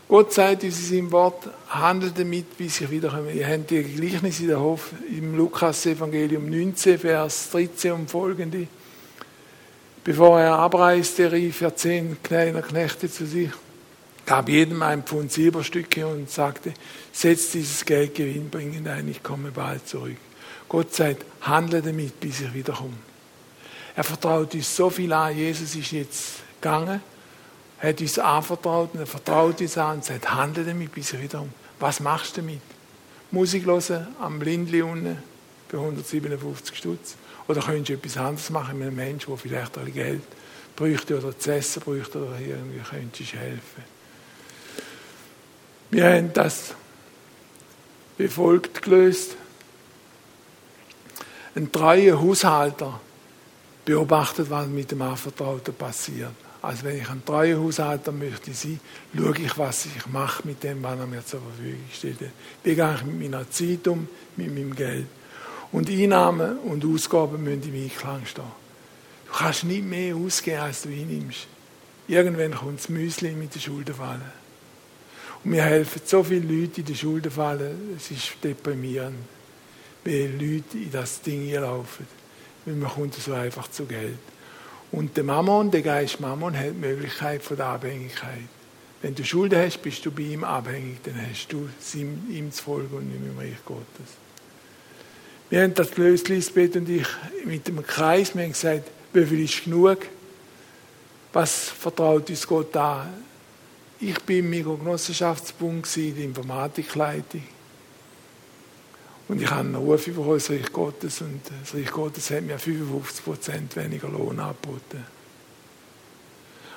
Gott sagt uns in seinem Wort, handelt damit, bis ich wiederkomme. Ihr habt die Gleichnis in der Hof im Lukas-Evangelium 19, Vers 13 und folgende. Bevor er abreiste, rief er zehn kleiner Knechte zu sich gab jedem ein Pfund Silberstücke und sagte, setz dieses Geld gewinnbringend ein, ich komme bald zurück. Gott sagt, handle damit, bis ich wiederkomme. Er vertraut uns so viel an. Jesus ist jetzt gegangen, hat uns anvertraut und er vertraut uns an und sagt, handle damit, bis ich wiederkomme. Was machst du damit? Musik hören am Blindli unten für 157 Stutz? Oder könntest du etwas anderes machen mit einem Menschen, der vielleicht ein Geld bräuchte oder zu essen bräuchte oder irgendwie könntest du helfen? Wir haben das wie folgt gelöst. Ein treuer Haushalter beobachtet, was mit dem Anvertrauten passiert. Also wenn ich ein treuer Haushalter möchte sein, schaue ich, was ich mache mit dem, was er mir zur Verfügung steht. Wie gehe ich mit meiner Zeit um, mit meinem Geld. Und Einnahmen und Ausgaben müssen im Einklang stehen. Du kannst nicht mehr ausgeben, als du einnimmst. Irgendwann kommt das Müsli mit den Schulden wir helfen so viele Leute in die Schulden fallen, es ist deprimierend, wie Leute in das Ding laufen. Weil man kommt so einfach zu Geld. Und der Mammon, der Geist Mammon, hat die Möglichkeit von der Abhängigkeit. Wenn du Schulden hast, bist du bei ihm abhängig, dann hast du ihm zu folgen und nicht mehr im Reich Gottes. Wir haben das gelöst, Lisbeth und ich, mit dem Kreis. Wir haben gesagt, wie viel ist genug? Was vertraut uns Gott an? Ich bin im Mikrogenossenschaftsbund in der Informatikleitung. Und ich habe einen Ruf bekommen, das Reich Gottes. Und das Reich Gottes hat mir 55% weniger Lohn angeboten.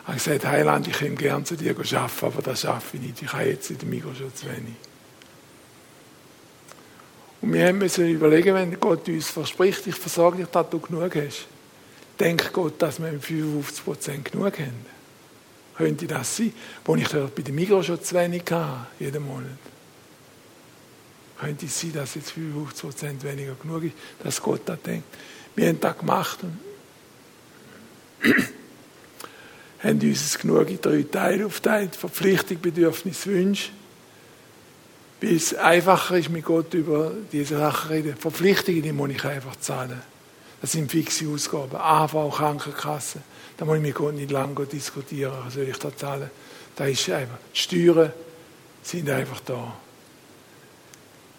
Ich habe gesagt, Heiland, ich komme gerne zu dir arbeiten, aber das schaffe ich nicht. Ich habe jetzt in der Mikro schon zu wenig. Und wir müssen überlegen, wenn Gott uns verspricht, ich versorge dich, dass du genug hast. Denkt Gott, dass wir mit 55% genug haben könnte das sein, wo ich bei dem Migros schon zu wenig hatte, jeden Monat. Könnte es sein, dass jetzt 55% weniger genug ist, dass Gott das denkt. Wir haben das gemacht und haben uns genug in drei Teile aufgeteilt. Verpflichtung, Bedürfnis, Wunsch. Weil es einfacher ist, mit Gott über diese Sachen reden. Verpflichtungen, die muss ich einfach zahlen. Das sind fixe Ausgaben. AV, Krankenkasse. Da muss ich mit Gott nicht lange diskutieren. Was soll ich da zahlen? Da ist einfach. Die Steuern sind einfach da.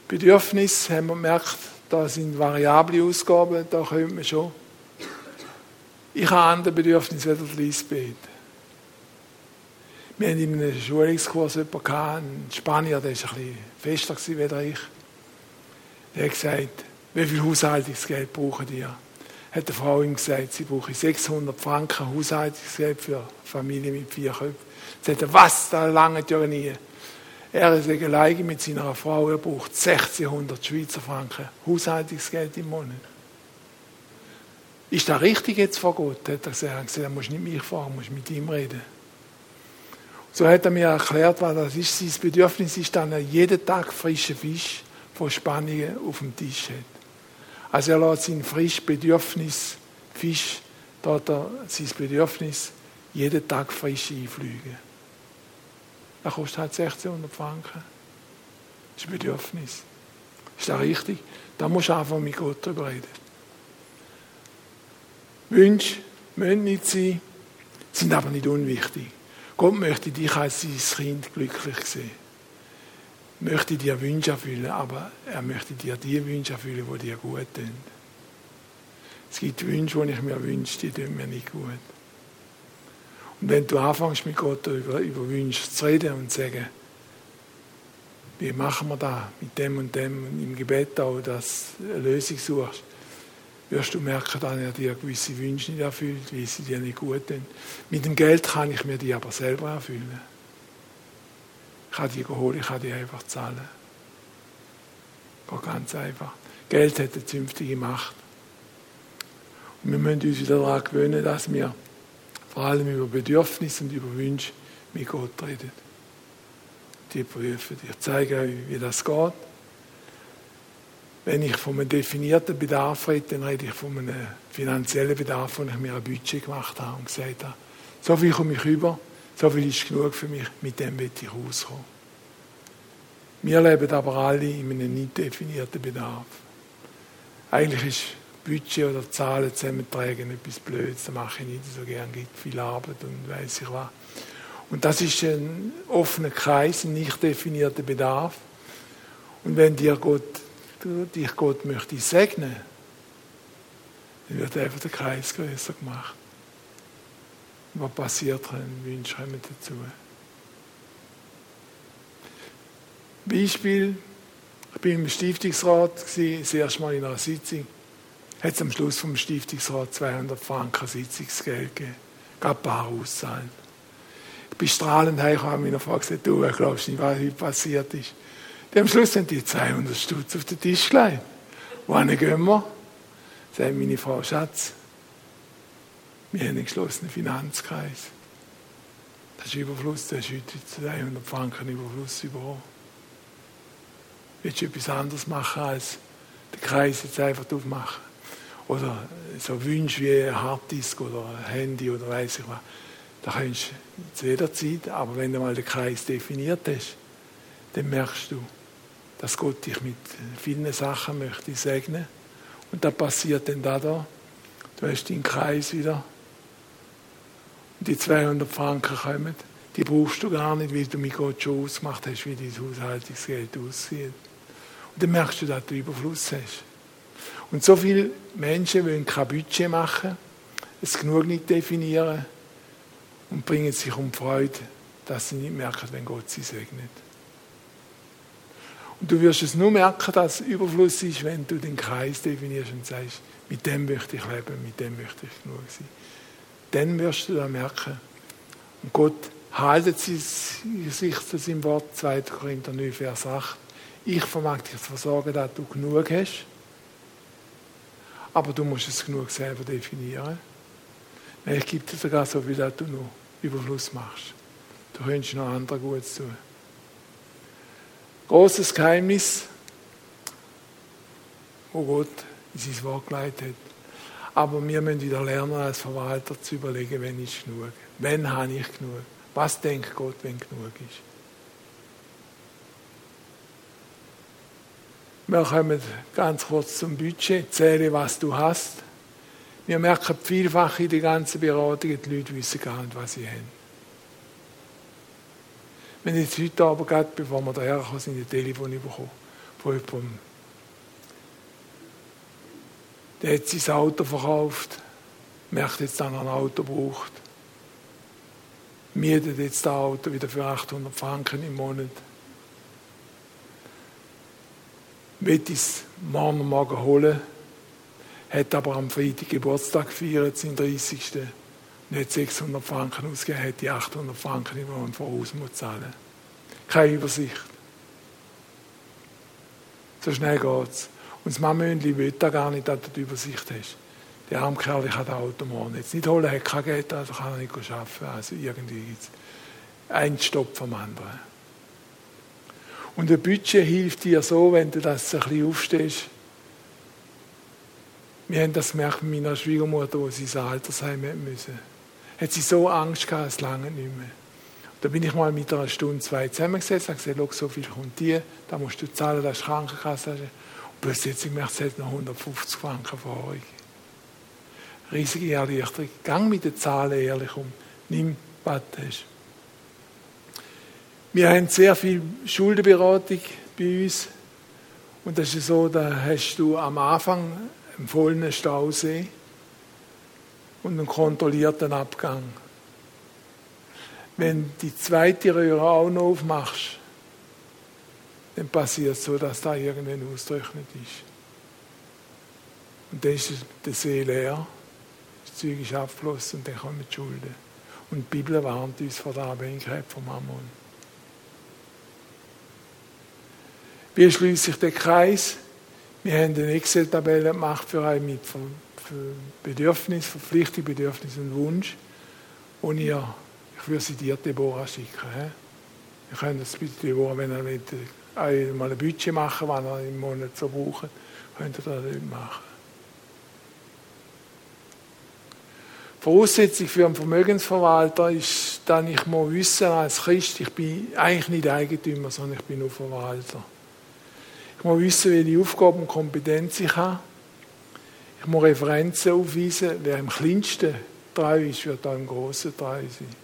Bedürfnis haben wir gemerkt, da sind variable Ausgaben, da könnte man schon. Ich habe andere Bedürfnisse als Lisbeth. Wir hatten in einem Schulungskurs jemanden, einen Spanier, der war ein bisschen fester als ich. Der hat gesagt, wie viel Haushaltungsgeld brauchen die? Hat die Frau ihm gesagt, sie brauche 600 Franken Haushaltungsgeld für eine Familie mit vier Köpfen. Sie sagte, was, da lange ja nie. Er ist alleine mit seiner Frau, er braucht 1600 Schweizer Franken Haushaltungsgeld im Monat. Ist das richtig jetzt vor Gott? Hat er gesagt, er muss nicht mich fragen, muss mit ihm reden. So hat er mir erklärt, was das ist. Sein Bedürfnis ist dann, er jeden Tag frischen Fisch von Spanien auf dem Tisch hat. Also er lässt sein frisch Bedürfnis, Fisch, dort sein Bedürfnis jeden Tag frisch einfliegen. Das kostet halt 1600 Franken. Das ist ein Bedürfnis. Ist das richtig? Da musst du einfach mit Gott darüber reden. Wünsche müssen nicht sein, sind aber nicht unwichtig. Gott möchte dich als sein Kind glücklich sehen. Möchte dir Wünsche erfüllen, aber er möchte dir die Wünsche erfüllen, die dir gut tun. Es gibt Wünsche, die ich mir wünsche, die tun mir nicht gut. Und wenn du anfängst mit Gott über, über Wünsche zu reden und zu sagen, wie machen wir das mit dem und dem und im Gebet auch, dass du eine Lösung suchst, wirst du merken, dass er dir gewisse Wünsche nicht erfüllt, weil sie dir nicht gut tun. Mit dem Geld kann ich mir die aber selber erfüllen. Ich kann die holen, ich kann die einfach zahlen. Geht ganz einfach. Geld hat eine zünftige Macht. Und wir müssen uns wieder daran gewöhnen, dass wir vor allem über Bedürfnisse und über Wünsche mit Gott reden. Die prüfen. Ich zeige euch, wie das geht. Wenn ich von einem definierten Bedarf rede, dann rede ich von einem finanziellen Bedarf, wo ich mir ein Budget gemacht habe und gesagt habe, so viel komme ich über, so viel ist genug für mich, mit dem will ich rauskommen. Wir leben aber alle in einem nicht definierten Bedarf. Eigentlich ist Budget oder Zahlen zusammentragen etwas Blödes, das mache ich nicht so gern, gibt viel Arbeit und weiß ich was. Und das ist ein offener Kreis, ein nicht definierter Bedarf. Und wenn dir Gott dich Gott möchte segnen, dann wird einfach der Kreis größer gemacht. Was passiert, wenn Wünsche kommen dazu. Beispiel, ich bin im Stiftungsrat, das erste Mal in einer Sitzung, hat es am Schluss vom Stiftungsrat 200 Franken Sitzungsgeld gegeben. Gab paar auszahlen. Ich bin strahlend heimgekommen und meine Frau gesagt, du glaubst nicht, was heute passiert ist. Die am Schluss sind die 200 Stutz auf den Tisch gelegt. Wohin gehen wir? Sagt meine Frau, Schatz, wir haben einen geschlossenen Finanzkreis. Das ist Überfluss, das ist heute 200 Franken Überfluss überall. Willst du etwas anderes machen, als den Kreis jetzt einfach aufmachen? Oder so Wünsche wie ein Harddisk oder ein Handy oder weiß ich was. Da kannst du zu jeder Zeit, aber wenn du mal den Kreis definiert hast, dann merkst du, dass Gott dich mit vielen Sachen möchte segnen. Und da passiert dann da da. Du hast deinen Kreis wieder. Und die 200 Franken kommen. Die brauchst du gar nicht, weil du mit Gott schon ausgemacht hast, wie dein Haushaltungsgeld aussieht. Und dann merkst du, dass du Überfluss hast. Und so viele Menschen wollen kein Budget machen, es genug nicht definieren und bringen sich um Freude, dass sie nicht merken, wenn Gott sie segnet. Und du wirst es nur merken, dass Überfluss ist, wenn du den Kreis definierst und sagst, mit dem möchte ich leben, mit dem möchte ich genug sein. Dann wirst du das merken. Und Gott haltet sich zu seinem Wort, 2. Korinther 9, Vers 8. Ich vermag dich zu versorgen, dass du genug hast. Aber du musst es genug selber definieren. Ich gebe dir sogar so viel, dass du noch Überfluss machst. Du könntest noch andere Gutes tun. Großes Geheimnis, wo Gott in sein Wort geleitet hat. Aber wir müssen wieder lernen, als Verwalter zu überlegen, wenn ist genug. Wenn habe ich genug? Was denkt Gott, wenn genug ist? Wir kommen ganz kurz zum Budget. Zähle, was du hast. Wir merken vielfach in der ganzen Beratung, die Leute wissen gar nicht, was sie haben. Wenn jetzt heute Abend, gerade bevor wir daher kommen, sind, ein Telefon bekommen von jemandem, der hat sein Auto verkauft, merkt jetzt, dass er ein Auto braucht, mietet jetzt das Auto wieder für 800 Franken im Monat. Will es morgen Morgen holen, hat aber am Freitag Geburtstag gefeiert, seinen 30. Nicht 600 Franken ausgegeben, hat die 800 Franken im Monat voraus muss zahlen. Keine Übersicht. So schnell geht es. Und das Mamönli will da gar nicht, dass du die Übersicht hast. Der arme Kerl kann das Auto morgen jetzt nicht holen, hat kein Geld, also kann er nicht arbeiten. Also irgendwie gibt es einen Stopp vom anderen. Und ein Budget hilft dir so, wenn du das ein bisschen aufstehst. Wir haben das gemerkt mit meiner Schwiegermutter, wo sie ins Altersheim müssen. Hat sie so Angst gehabt, es lange nicht mehr. Da bin ich mal mit einer Stunde, zwei zusammengesetzt und gesagt, so viel kommt dir, da musst du zahlen, das ist Krankenkasse. Plötzlich sie gemerkt, sie hat noch 150 Franken Verheuung. Riesige Erleichterung. Gang mit den Zahlen ehrlich um. Nimm, was du hast. Wir haben sehr viel Schuldenberatung bei uns. Und das ist so, da hast du am Anfang einen vollen Stausee und einen kontrollierten Abgang. Wenn die zweite Röhre auch noch aufmachst, dann passiert es so, dass da irgendwann ausgetrocknet ist. Und dann ist der See leer, das Zeug ist abgeflossen und dann kommen die Schulden. Und die Bibel warnt uns vor der Abhängigkeit vom Mammon. Wie schließe ich den Kreis? Wir haben eine Excel-Tabelle gemacht für einen mit Bedürfnis, Verpflichtung, Bedürfnis und Wunsch. Und ihr, ich würde sie dir, Deborah, schicken. Ihr könnt das bitte, Deborah, wenn ihr wollt, einmal ein Budget machen, was ihr im Monat so braucht, könnt ihr das nicht machen. Voraussetzung für einen Vermögensverwalter ist, dass ich mal wissen als Christ, ich bin eigentlich nicht Eigentümer, sondern ich bin nur Verwalter. Ich muss wissen, welche Aufgaben und Kompetenzen ich habe. Ich muss Referenzen aufweisen. Wer im kleinsten treu ist, wird auch im grossen treu sein.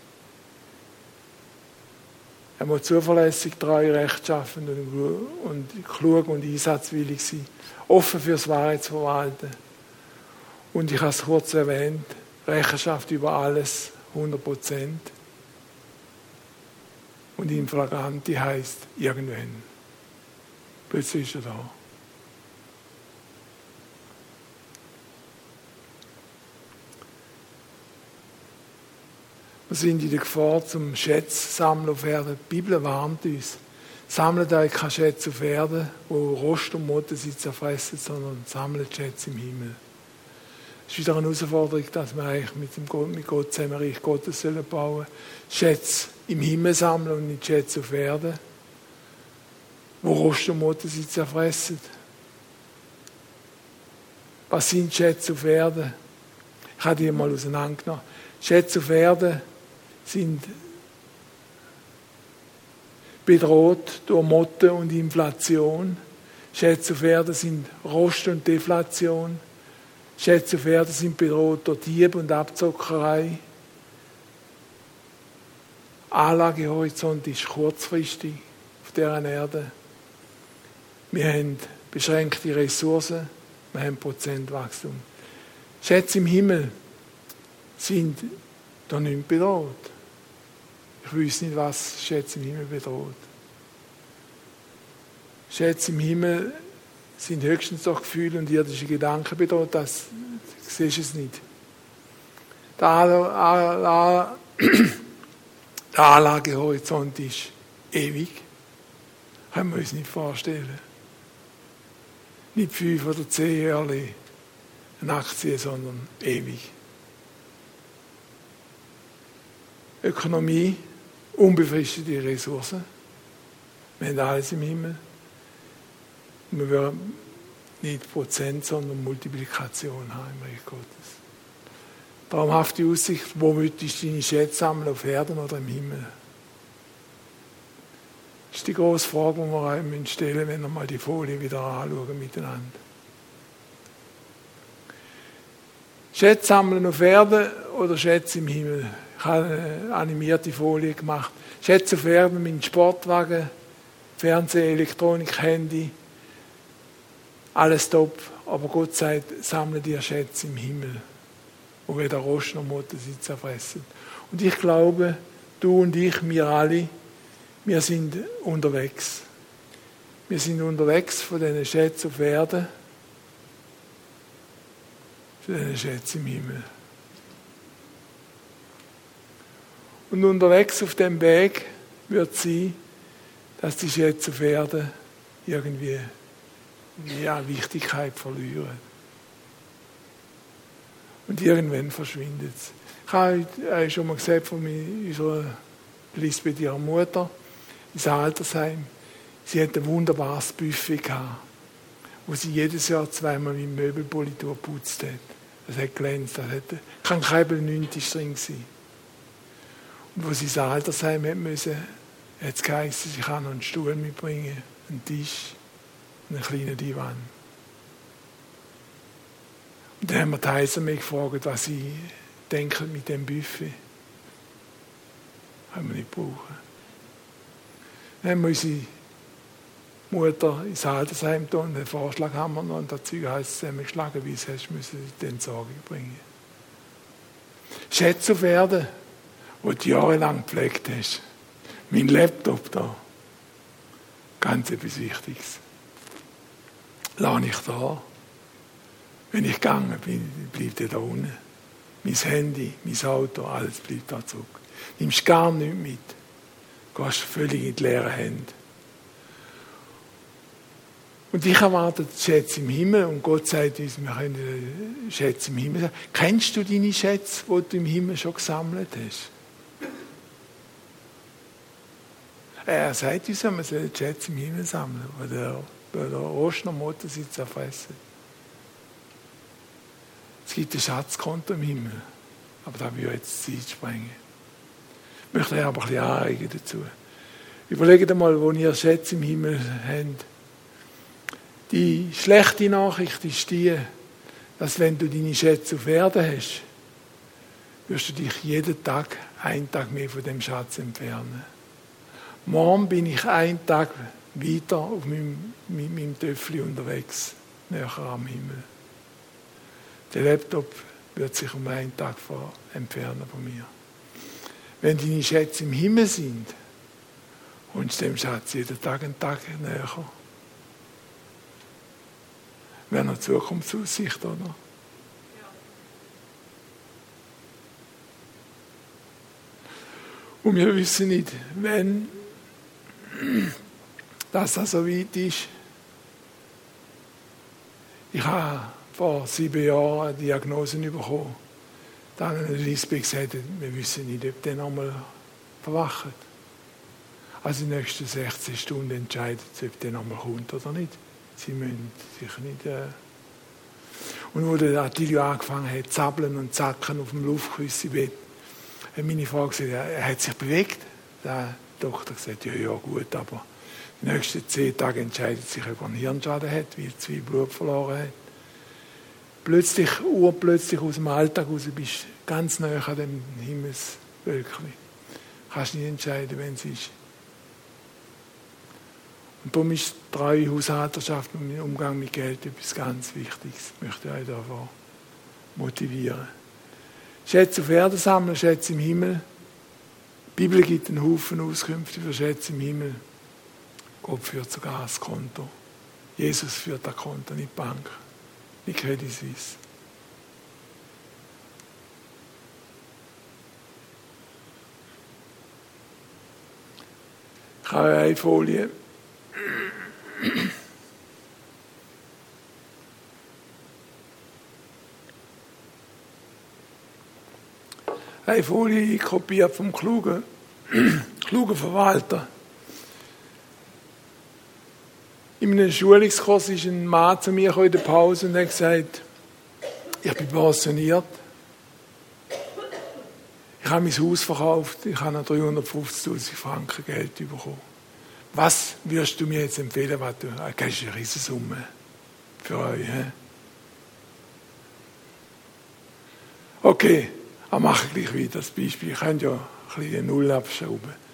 Er muss zuverlässig, treu, rechtschaffend und, und klug und einsatzwillig sein. Offen fürs Wahrheitsverwalten. Und ich habe es kurz erwähnt, Rechenschaft über alles, 100 Prozent. Und inflaganti heißt irgendwann. Plötzlich ist er da. Wir sind in der Gefahr zum Schätzsammeln auf Erden. Die Bibel warnt uns. Sammelt euch keine Schätze auf Erden, wo Rost und Motten sie zerfressen, sondern sammelt Schätze im Himmel. Es ist wieder eine Herausforderung, dass wir eigentlich mit, dem Gott, mit Gott zusammen Reich Gottes sollen bauen Schätze im Himmel sammeln und nicht Schätze auf Erden, wo Rost und Motten sie zerfressen. Was sind Schätze auf Erden? Ich habe die mal auseinandergenommen. Schätze auf Erden sind bedroht durch Motte und Inflation. Schätze auf Erden sind Rost und Deflation. Schätze auf Erden sind bedroht durch Dieb und Abzockerei. Anlagehorizont ist kurzfristig auf dieser Erde. Wir haben beschränkte Ressourcen, wir haben Prozentwachstum. Schätze im Himmel sind da nicht bedroht. Ich weiß nicht, was Schätze im Himmel bedroht. Schätze im Himmel sind höchstens doch Gefühle und irdische Gedanken bedroht, das siehst du es nicht. Der, Anlagehorizont ist ewig. Können wir uns nicht vorstellen. Nicht fünf oder zehn Jahre eine sondern ewig. Ökonomie unbefristete Ressourcen. Wir haben alles im Himmel. Wir werden nicht Prozent, sondern Multiplikation haben im Reich Gottes. Traumhafte Aussicht, wo möchtest du deine Schätze sammeln, auf Erden oder im Himmel? Das ist die große Frage, die wir euch stellen wenn wir mal die Folie wieder anschauen miteinander. Schätze sammeln auf Erden oder Schätze im Himmel? Habe animierte Folie gemacht. Schätze auf Erden, mein Sportwagen, Fernsehen, Elektronik, Handy, alles top. Aber Gott sagt, sammle dir Schätze im Himmel, wo weder Rost noch Motor sie zerfressen. Und ich glaube, du und ich, wir alle, wir sind unterwegs. Wir sind unterwegs von diesen Schätzen auf Erden zu diesen Schätzen im Himmel. Und unterwegs auf dem Weg wird sie, dass die Schätze auf Erden irgendwie ja, Wichtigkeit verlieren. Und irgendwann verschwindet es. Ich habe schon mal gesagt von unserer Lisbeth, ihrer Mutter, ins Altersheim. Sie hat ein wunderbares Buffet gehabt, wo sie jedes Jahr zweimal mit Möbelpolitur putzt hat. Das hat glänzt, das hat kein Kabel 90 drin gewesen. Wo sie ins Altersheim müssen, hat es geheißen, sie kann noch einen Stuhl mitbringen, einen Tisch, einen kleinen Divan. Und dann haben wir die Heiser mich gefragt, was sie denken mit dem Buffet. Haben wir nicht brauchen. Dann haben wir unsere Mutter ins Altersheim tun, den Vorschlag haben wir noch, und das Zeug heisst zusammengeschlagen, wie es hast, müssen sie die Entsorgung bringen. Schätze auf Erde, du jahrelang gepflegt hast. Mein Laptop da. Ganz etwas Wichtiges. Lade ich da. Wenn ich gegangen bin, bleibt er da unten. Mein Handy, mein Auto, alles bleibt da zurück. Nimmst gar nichts mit. Gehst völlig in die leeren Hände. Und ich erwarte Schätze im Himmel und Gott sagt uns, wir können Schätze im Himmel sagen. Kennst du deine Schätze, die du im Himmel schon gesammelt hast? Er sagt uns, man soll Schätze im Himmel sammeln, wo der, der Ostnermotor sie zerfressen. Es gibt ein Schatzkonto im Himmel, aber da will ich jetzt Zeit sprengen. Ich möchte aber ein bisschen anregen dazu. Überlegt einmal, wo ihr Schätze im Himmel habt die schlechte Nachricht ist die, dass wenn du deine Schätze auf Erde hast, wirst du dich jeden Tag einen Tag mehr von dem Schatz entfernen. Morgen bin ich einen Tag weiter auf meinem, mit meinem Töffel unterwegs, näher am Himmel. Der Laptop wird sich um einen Tag entfernen von mir. Wenn deine Schätze im Himmel sind, du dem Schatz jeden Tag einen Tag näher wäre eine Zukunftsaussicht, oder? Und wir wissen nicht, wenn das so weit ist. Ich habe vor sieben Jahren eine Diagnose bekommen. Dann hat Lisbeth gesagt, wir wissen nicht, ob der nochmal verwacht. Also in den nächsten 16 Stunden entscheidet ob der nochmal kommt oder nicht. Sie müssen sich nicht. Äh und wo der Attilio angefangen hat, zappeln und zacken auf dem Luftküssebett, hat meine Frau gesagt, er hat sich bewegt. Der Doktor hat gesagt, ja, ja, gut, aber die nächsten zehn Tage entscheidet sich, ob er einen Hirnschaden hat, weil er viel Blut verloren hat. Plötzlich, urplötzlich aus dem Alltag raus, bist du ganz nah an dem Himmelswölkchen. Kannst nicht entscheiden, wenn es ist. Und darum ist treue Haushalterschaft und der Umgang mit Geld etwas ganz Wichtiges. Ich möchte euch davon motivieren. Schätze auf Erde sammeln, Schätze im Himmel. Die Bibel gibt einen Haufen Auskünfte für Schätze im Himmel. Gott führt sogar das Konto. Jesus führt das Konto, nicht die Bank, nicht Credit Suisse. Ich habe eine Folie. Eine Folie kopiert vom klugen, klugen Verwalter. In einem Schulungskurs ist ein Mann zu mir in der Pause und hat gesagt, ich bin pensioniert. Ich habe mein Haus verkauft, ich habe noch 350.000 Franken Geld bekommen. Was würdest du mir jetzt empfehlen, was du, ah, das ist eine Riesensumme für euch. He? Okay, ich mache gleich wieder das Beispiel. Ich kann ja ein bisschen Null abschrauben.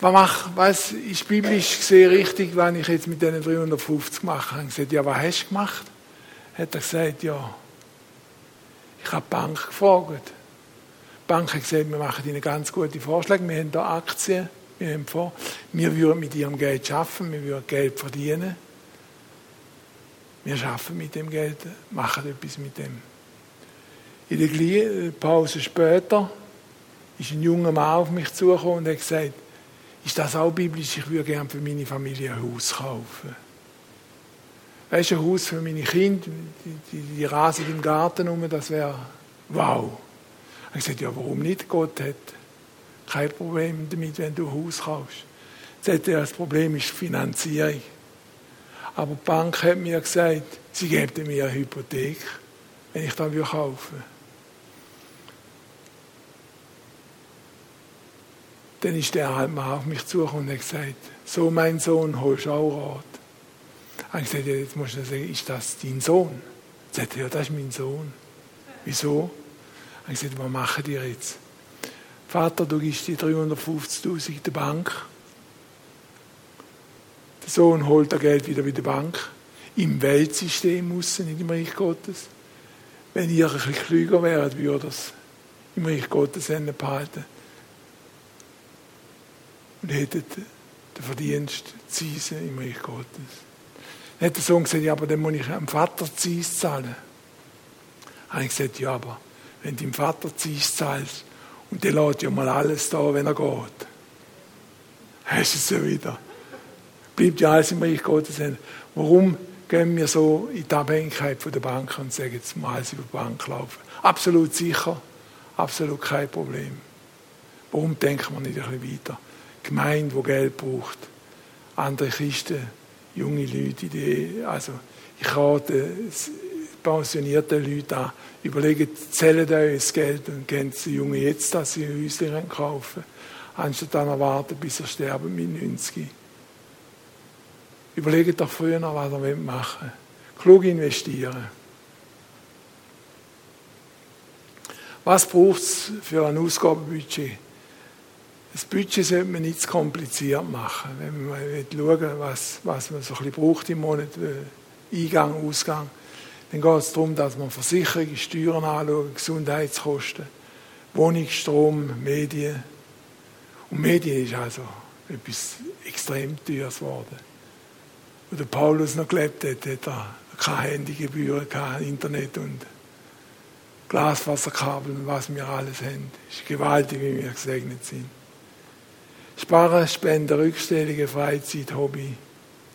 Was, mach, was ist biblisch gesehen richtig, wenn ich jetzt mit diesen 350 mache? Ich habe gesagt, ja, was hast du gemacht? Hat er gesagt, ja, ich habe die Bank gefragt. Die Bank hat gesagt, wir machen Ihnen ganz gute Vorschläge. Wir haben hier Aktien. Wir haben vor, wir würden mit Ihrem Geld schaffen, wir würden Geld verdienen. Wir schaffen mit dem Geld, machen etwas mit dem. In der Pause später ist ein junger Mann auf mich zugekommen und hat gesagt, ist das auch biblisch? Ich würde gerne für meine Familie ein Haus kaufen. Weißt du, ein Haus für meine Kinder, die, die, die rasen im Garten rum, das wäre wow. Ich habe gesagt, ja, warum nicht? Gott hat kein Problem damit, wenn du ein Haus kaufst. Das Problem ist die Finanzierung. Aber die Bank hat mir gesagt, sie geben mir eine Hypothek, wenn ich das kaufen würde. Dann ist der mal auf mich zugekommen und hat gesagt, so mein Sohn, holst du auch Rat. Ich habe gesagt, ja, jetzt musst du sagen, ist das dein Sohn? Er sagte, ja, das ist mein Sohn. Wieso? Ich habe gesagt, was machen die jetzt? Vater, du gibst die 350.000 der Bank. Der Sohn holt das Geld wieder bei der Bank. Im Weltsystem muss nicht im Reich Gottes. Wenn ihr ein bisschen klüger wäret, würde das im Reich Gottes behalten und hättet den Verdienst Zinsen im Reich Gottes. Dann hat der Sohn gesagt, ja, aber dann muss ich am Vater Zins zahlen. Dann habe ich gesagt, ja, aber wenn du dem Vater Zins zahlst, und der lässt ja mal alles da, wenn er geht. Hast du es ja wieder. Bleibt ja alles im Reich Gottes. Warum gehen wir so in die Abhängigkeit von der Bank und sagen, jetzt mal alles über die Bank laufen? Absolut sicher, absolut kein Problem. Warum denken wir nicht ein bisschen weiter? Gemeinde, die Geld braucht, andere Christen, junge Leute, die, also ich rate pensionierte Leute an, überlegen, zählen euch das Geld und geben die Jungen jetzt, dass sie ein Häuschen kaufen anstatt dann warten, bis sie sterben mit 90. Überlegt doch früher noch, was ihr machen wollt. Klug investieren. Was braucht es für ein Ausgabenbudget? Das Budget sollte man nicht zu kompliziert machen. Wenn man schauen was, was man so ein bisschen braucht im Monat, äh, Eingang, Ausgang, dann geht es darum, dass man Versicherungen, Steuern anschaut, Gesundheitskosten, Wohnung, Strom, Medien. Und Medien ist also etwas extrem teures geworden. Wo der Paulus noch gelebt hat, hat er keine Handygebühren, kein Internet und Glaswasserkabel und was wir alles haben. Es ist gewaltig, wie wir gesegnet sind. Sparen, Spenden, Rückstellungen, Freizeit, Hobby,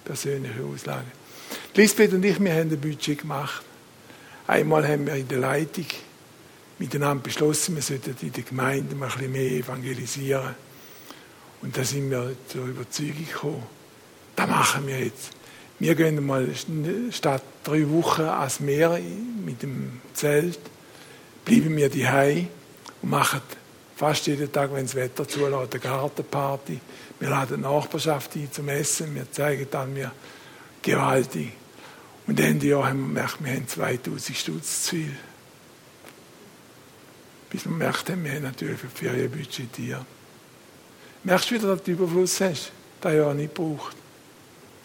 persönliche Auslagen. Lisbeth und ich, wir haben ein Budget gemacht. Einmal haben wir in der Leitung miteinander beschlossen, wir sollten in der Gemeinde mal ein bisschen mehr evangelisieren. Und da sind wir zur Überzeugung gekommen, das machen wir jetzt. Wir gehen mal statt drei Wochen ans Meer mit dem Zelt, bleiben wir daheim und machen fast jeden Tag, wenn das Wetter zulässt, eine Gartenparty. Wir laden die Nachbarschaft ein zum Essen, wir zeigen dann mir gewaltig. Und Ende Jahr haben wir gemerkt, wir haben 2000 Stutz zu viel. Bis wir gemerkt haben, wir haben natürlich für die Ferien budgetiert. Merkst du wieder, dass du Überfluss hast? Das Jahr nicht braucht.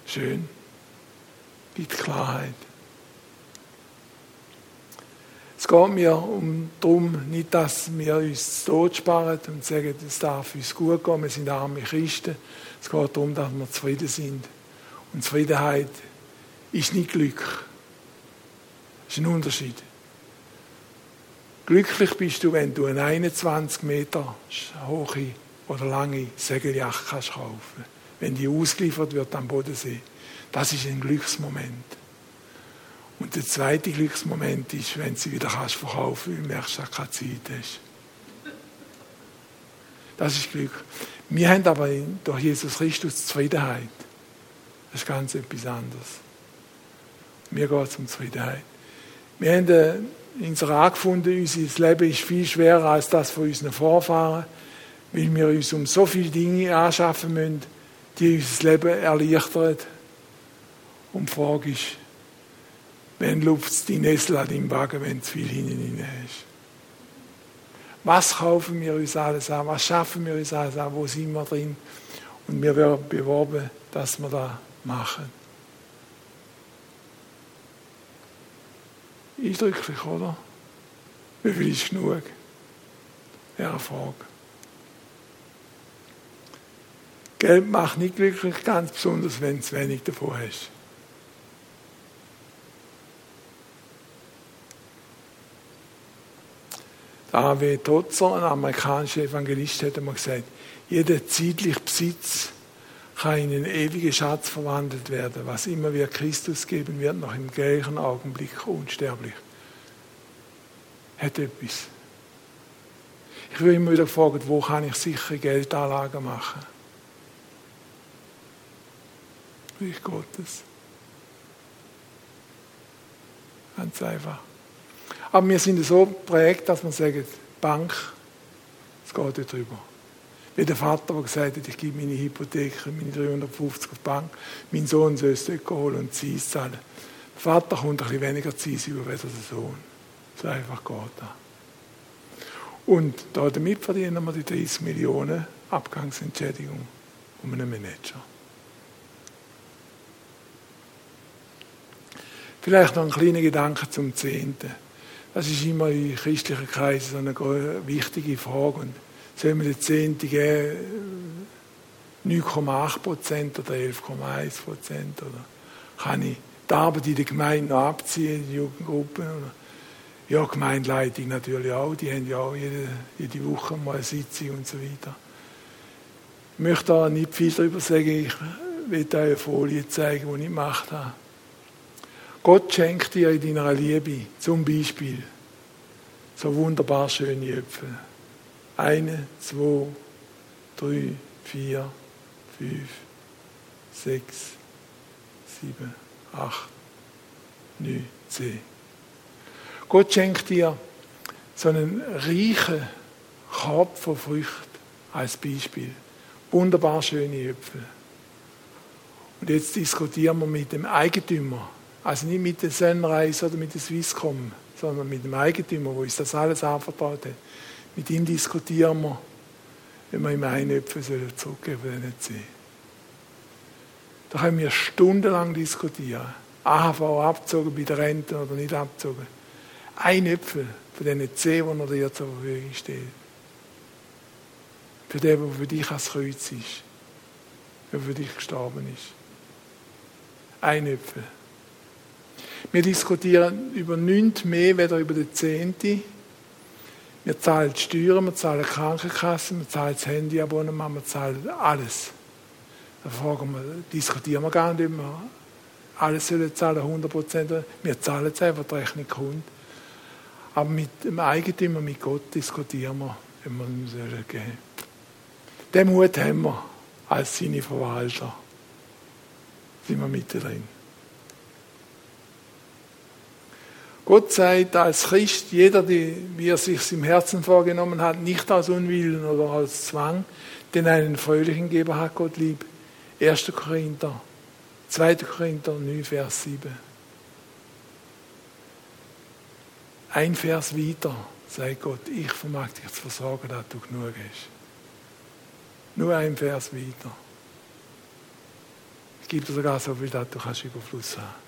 Schön. Gibt Klarheit. Es geht mir um darum, nicht, dass wir uns Tod sparen und sagen, es darf uns gut gehen, wir sind arme Christen. Es geht darum, dass wir zufrieden sind. Und Zufriedenheit ist nicht Glück. Das ist ein Unterschied. Glücklich bist du, wenn du eine 21 Meter hohe oder lange Segeljacht kannst. Wenn die ausgeliefert wird am Bodensee. Das ist ein Glücksmoment. Und der zweite Glücksmoment ist, wenn sie wieder kannst verkaufen kannst, weil du merkst, dass du keine Zeit hast. Das ist Glück. Wir haben aber durch Jesus Christus Zufriedenheit. Das ist ganz etwas anderes. Mir geht es um Zufriedenheit. Wir haben äh, in unserer gefunden, unser Leben ist viel schwerer als das von unseren Vorfahren, weil wir uns um so viele Dinge anschaffen müssen, die unser Leben erleichtern. Und die Frage ist, wenn lupft die Nessel an deinem Wagen, wenn zu viel hinten hast? Was kaufen wir uns alles an? Was schaffen wir uns alles an? Wo sind wir drin? Und wir werden beworben, dass wir das machen. Eindrücklich, oder? Wie viel ist genug? Eine Frage. Geld macht nicht glücklich, ganz besonders, wenn du wenig davon hast. A.W. Totzer, ein amerikanischer Evangelist, hat einmal gesagt, jeder zeitliche Besitz kann in einen ewigen Schatz verwandelt werden. Was immer wir Christus geben wird, noch im gleichen Augenblick unsterblich. Hat etwas. Ich würde immer wieder fragen, wo kann ich sichere Geldanlagen machen? Reich Gottes. Ganz einfach. Aber wir sind so geprägt, dass man sagt, Bank, es geht nicht drüber. Wie der Vater, der gesagt hat, ich gebe meine Hypothek, meine 350 auf die Bank, mein Sohn soll es dort holen und Zins zahlen. Der Vater kommt ein bisschen weniger Zins über als der Sohn. So einfach geht das. Und damit verdienen wir die 30 Millionen Abgangsentschädigung um einen Manager. Vielleicht noch ein kleiner Gedanke zum Zehnten. Das ist immer in christlichen Kreisen eine wichtige Frage. Und sollen wir den Zehnten geben, 9,8 Prozent oder 11,1 Prozent? Oder kann ich die Arbeit in der Gemeinde noch abziehen, in die Jugendgruppen? Oder? Ja, Gemeindeleitung natürlich auch. Die haben ja auch jede, jede Woche mal eine Sitzung und so weiter. Ich möchte da nicht viel darüber sagen. Ich will euch eine Folie zeigen, die ich gemacht habe. Gott schenkt dir in deiner Liebe zum Beispiel so wunderbar schöne Äpfel. Eine, zwei, drei, vier, fünf, sechs, sieben, acht, neun, zehn. Gott schenkt dir so einen reichen Korb von Früchten als Beispiel. Wunderbar schöne Äpfel. Und jetzt diskutieren wir mit dem Eigentümer also nicht mit der Sunrise oder mit der Swisscom, sondern mit dem Eigentümer, wo uns das alles anvertraut hat. Mit ihm diskutieren wir, wenn wir ihm Einöpfen sollen zurückgeben sollen, nicht sehen. Da können wir stundenlang diskutieren. AHV abgezogen bei der Rente oder nicht abgezogen. Ein Äpfel von diesen zehn, die er dir zur Verfügung steht. Für den, der für dich als Kreuz ist. Der für dich gestorben ist. Ein Äpfel. Wir diskutieren über nichts mehr, weder über den Zehnte. Wir zahlen Steuern, wir zahlen Krankenkassen, wir zahlen das Handyabonnement, wir zahlen alles. Da fragen wir, diskutieren wir gar nicht, wir alles sollen zahlen, 100 Prozent. Wir zahlen es einfach, die Rechnung kommt. Aber mit dem Eigentümer, mit Gott diskutieren wir, ob wir ihm sollen geben Den Mut haben wir als seine Verwalter. Sind wir mittendrin. Gott sagt als Christ, jeder, die, wie er sich im Herzen vorgenommen hat, nicht aus Unwillen oder aus Zwang, denn einen fröhlichen Geber hat Gott lieb. 1. Korinther, 2. Korinther 9, Vers 7. Ein Vers weiter sagt Gott, ich vermag dich zu versorgen, dass du genug hast. Nur ein Vers weiter. Gebe dir sogar so viel, dass du kannst Überfluss haben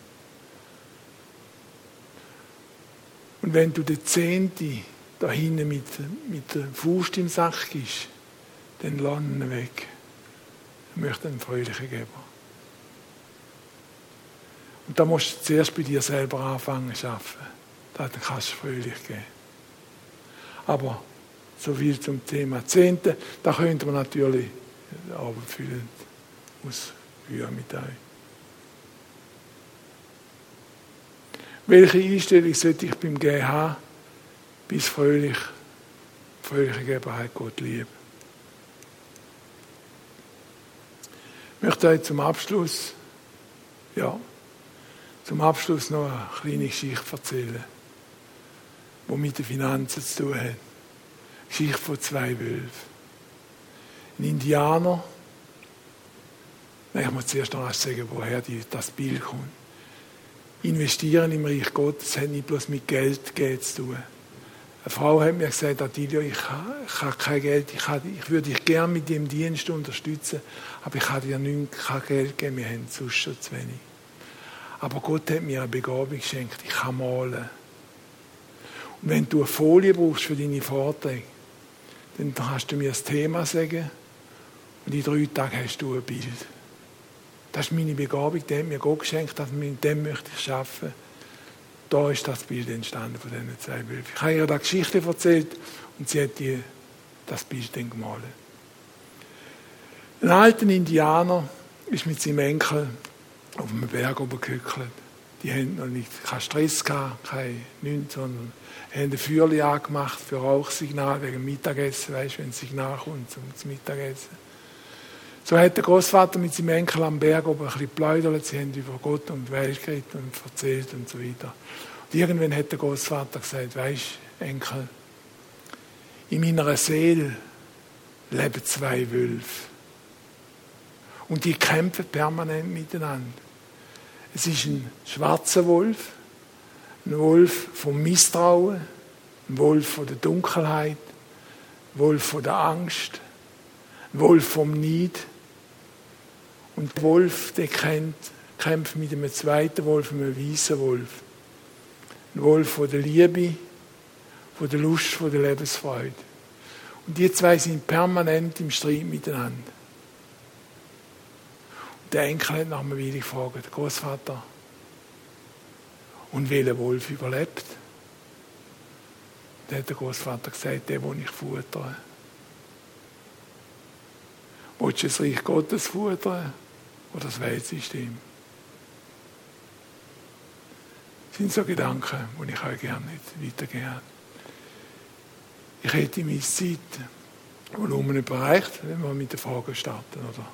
Und wenn du den Zehnte da hinten mit, mit der Faust im Sack gibst, dann lass ihn weg. Ich möchte einen fröhlichen geben. Und da musst du zuerst bei dir selber anfangen zu arbeiten. Dann kannst du fröhlich geben. Aber so viel zum Thema Zehnte, da könnte man natürlich abendfüllend ausführen mit euch. Welche Einstellung sollte ich beim haben, bis fröhlich, fröhliche Geberheit Gott lieb? Ich möchte euch zum Abschluss Ja, zum Abschluss noch eine kleine Geschichte erzählen, die mit den Finanzen zu tun hat. Geschichte von zwei Wölfen. Ein Indianer, ich muss zuerst noch sagen, woher das Bild kommt. Investieren im Reich Gottes hat nicht bloß mit Geld zu tun. Eine Frau hat mir gesagt, Adilio, ich habe, kein Geld, ich, habe, ich würde dich gerne mit dem Dienst unterstützen, aber ich habe dir nicht, kein Geld gegeben, wir haben sonst schon zu wenig. Aber Gott hat mir eine Begabung geschenkt, ich kann malen. Und wenn du eine Folie brauchst für deine Vorträge, dann kannst du mir das Thema sagen und in drei Tagen hast du ein Bild. Das ist meine Begabung, die hat mir Gott geschenkt, dass mit dem möchte ich arbeiten da ist das Bild entstanden von diesen zwei Bildern. Ich habe ihr da Geschichte erzählt und sie hat die, das Bild dann gemalt. Ein alter Indianer ist mit seinem Enkel auf einem Berg oben. Die haben noch nicht keinen Stress gehabt, kein nichts, sondern haben ein Feuerchen angemacht für Rauchsignal wegen Mittagessen, weißt, wenn ein Signal kommt zum Mittagessen. So hat der Großvater mit seinem Enkel am Berg oben ein bisschen geplaudert. Sie haben über Gott und Welt geredet und erzählt und so weiter. Und irgendwann hat der Großvater gesagt: Weißt Enkel, in meiner Seele leben zwei Wölfe. Und die kämpfen permanent miteinander. Es ist ein schwarzer Wolf, ein Wolf vom Misstrauen, ein Wolf von der Dunkelheit, ein Wolf von der Angst, Wolf vom Neid und der Wolf, der kämpft, kämpft mit einem zweiten Wolf, einem weißen Wolf. Ein Wolf von der Liebe, von der Lust, von der Lebensfreude. Und die zwei sind permanent im Streit miteinander. Und der Enkel hat nach einer Weile gefragt, der Großvater, und welcher Wolf überlebt? Dann hat der Großvater gesagt, der, den ich futtere. Willst du das Reich Gottes futtern? oder das Weltsystem. Das sind so Gedanken, die ich euch gerne nicht weitergebe. Ich hätte meine Zeit Volumen erreicht, wenn wir mit den Fragen starten, oder?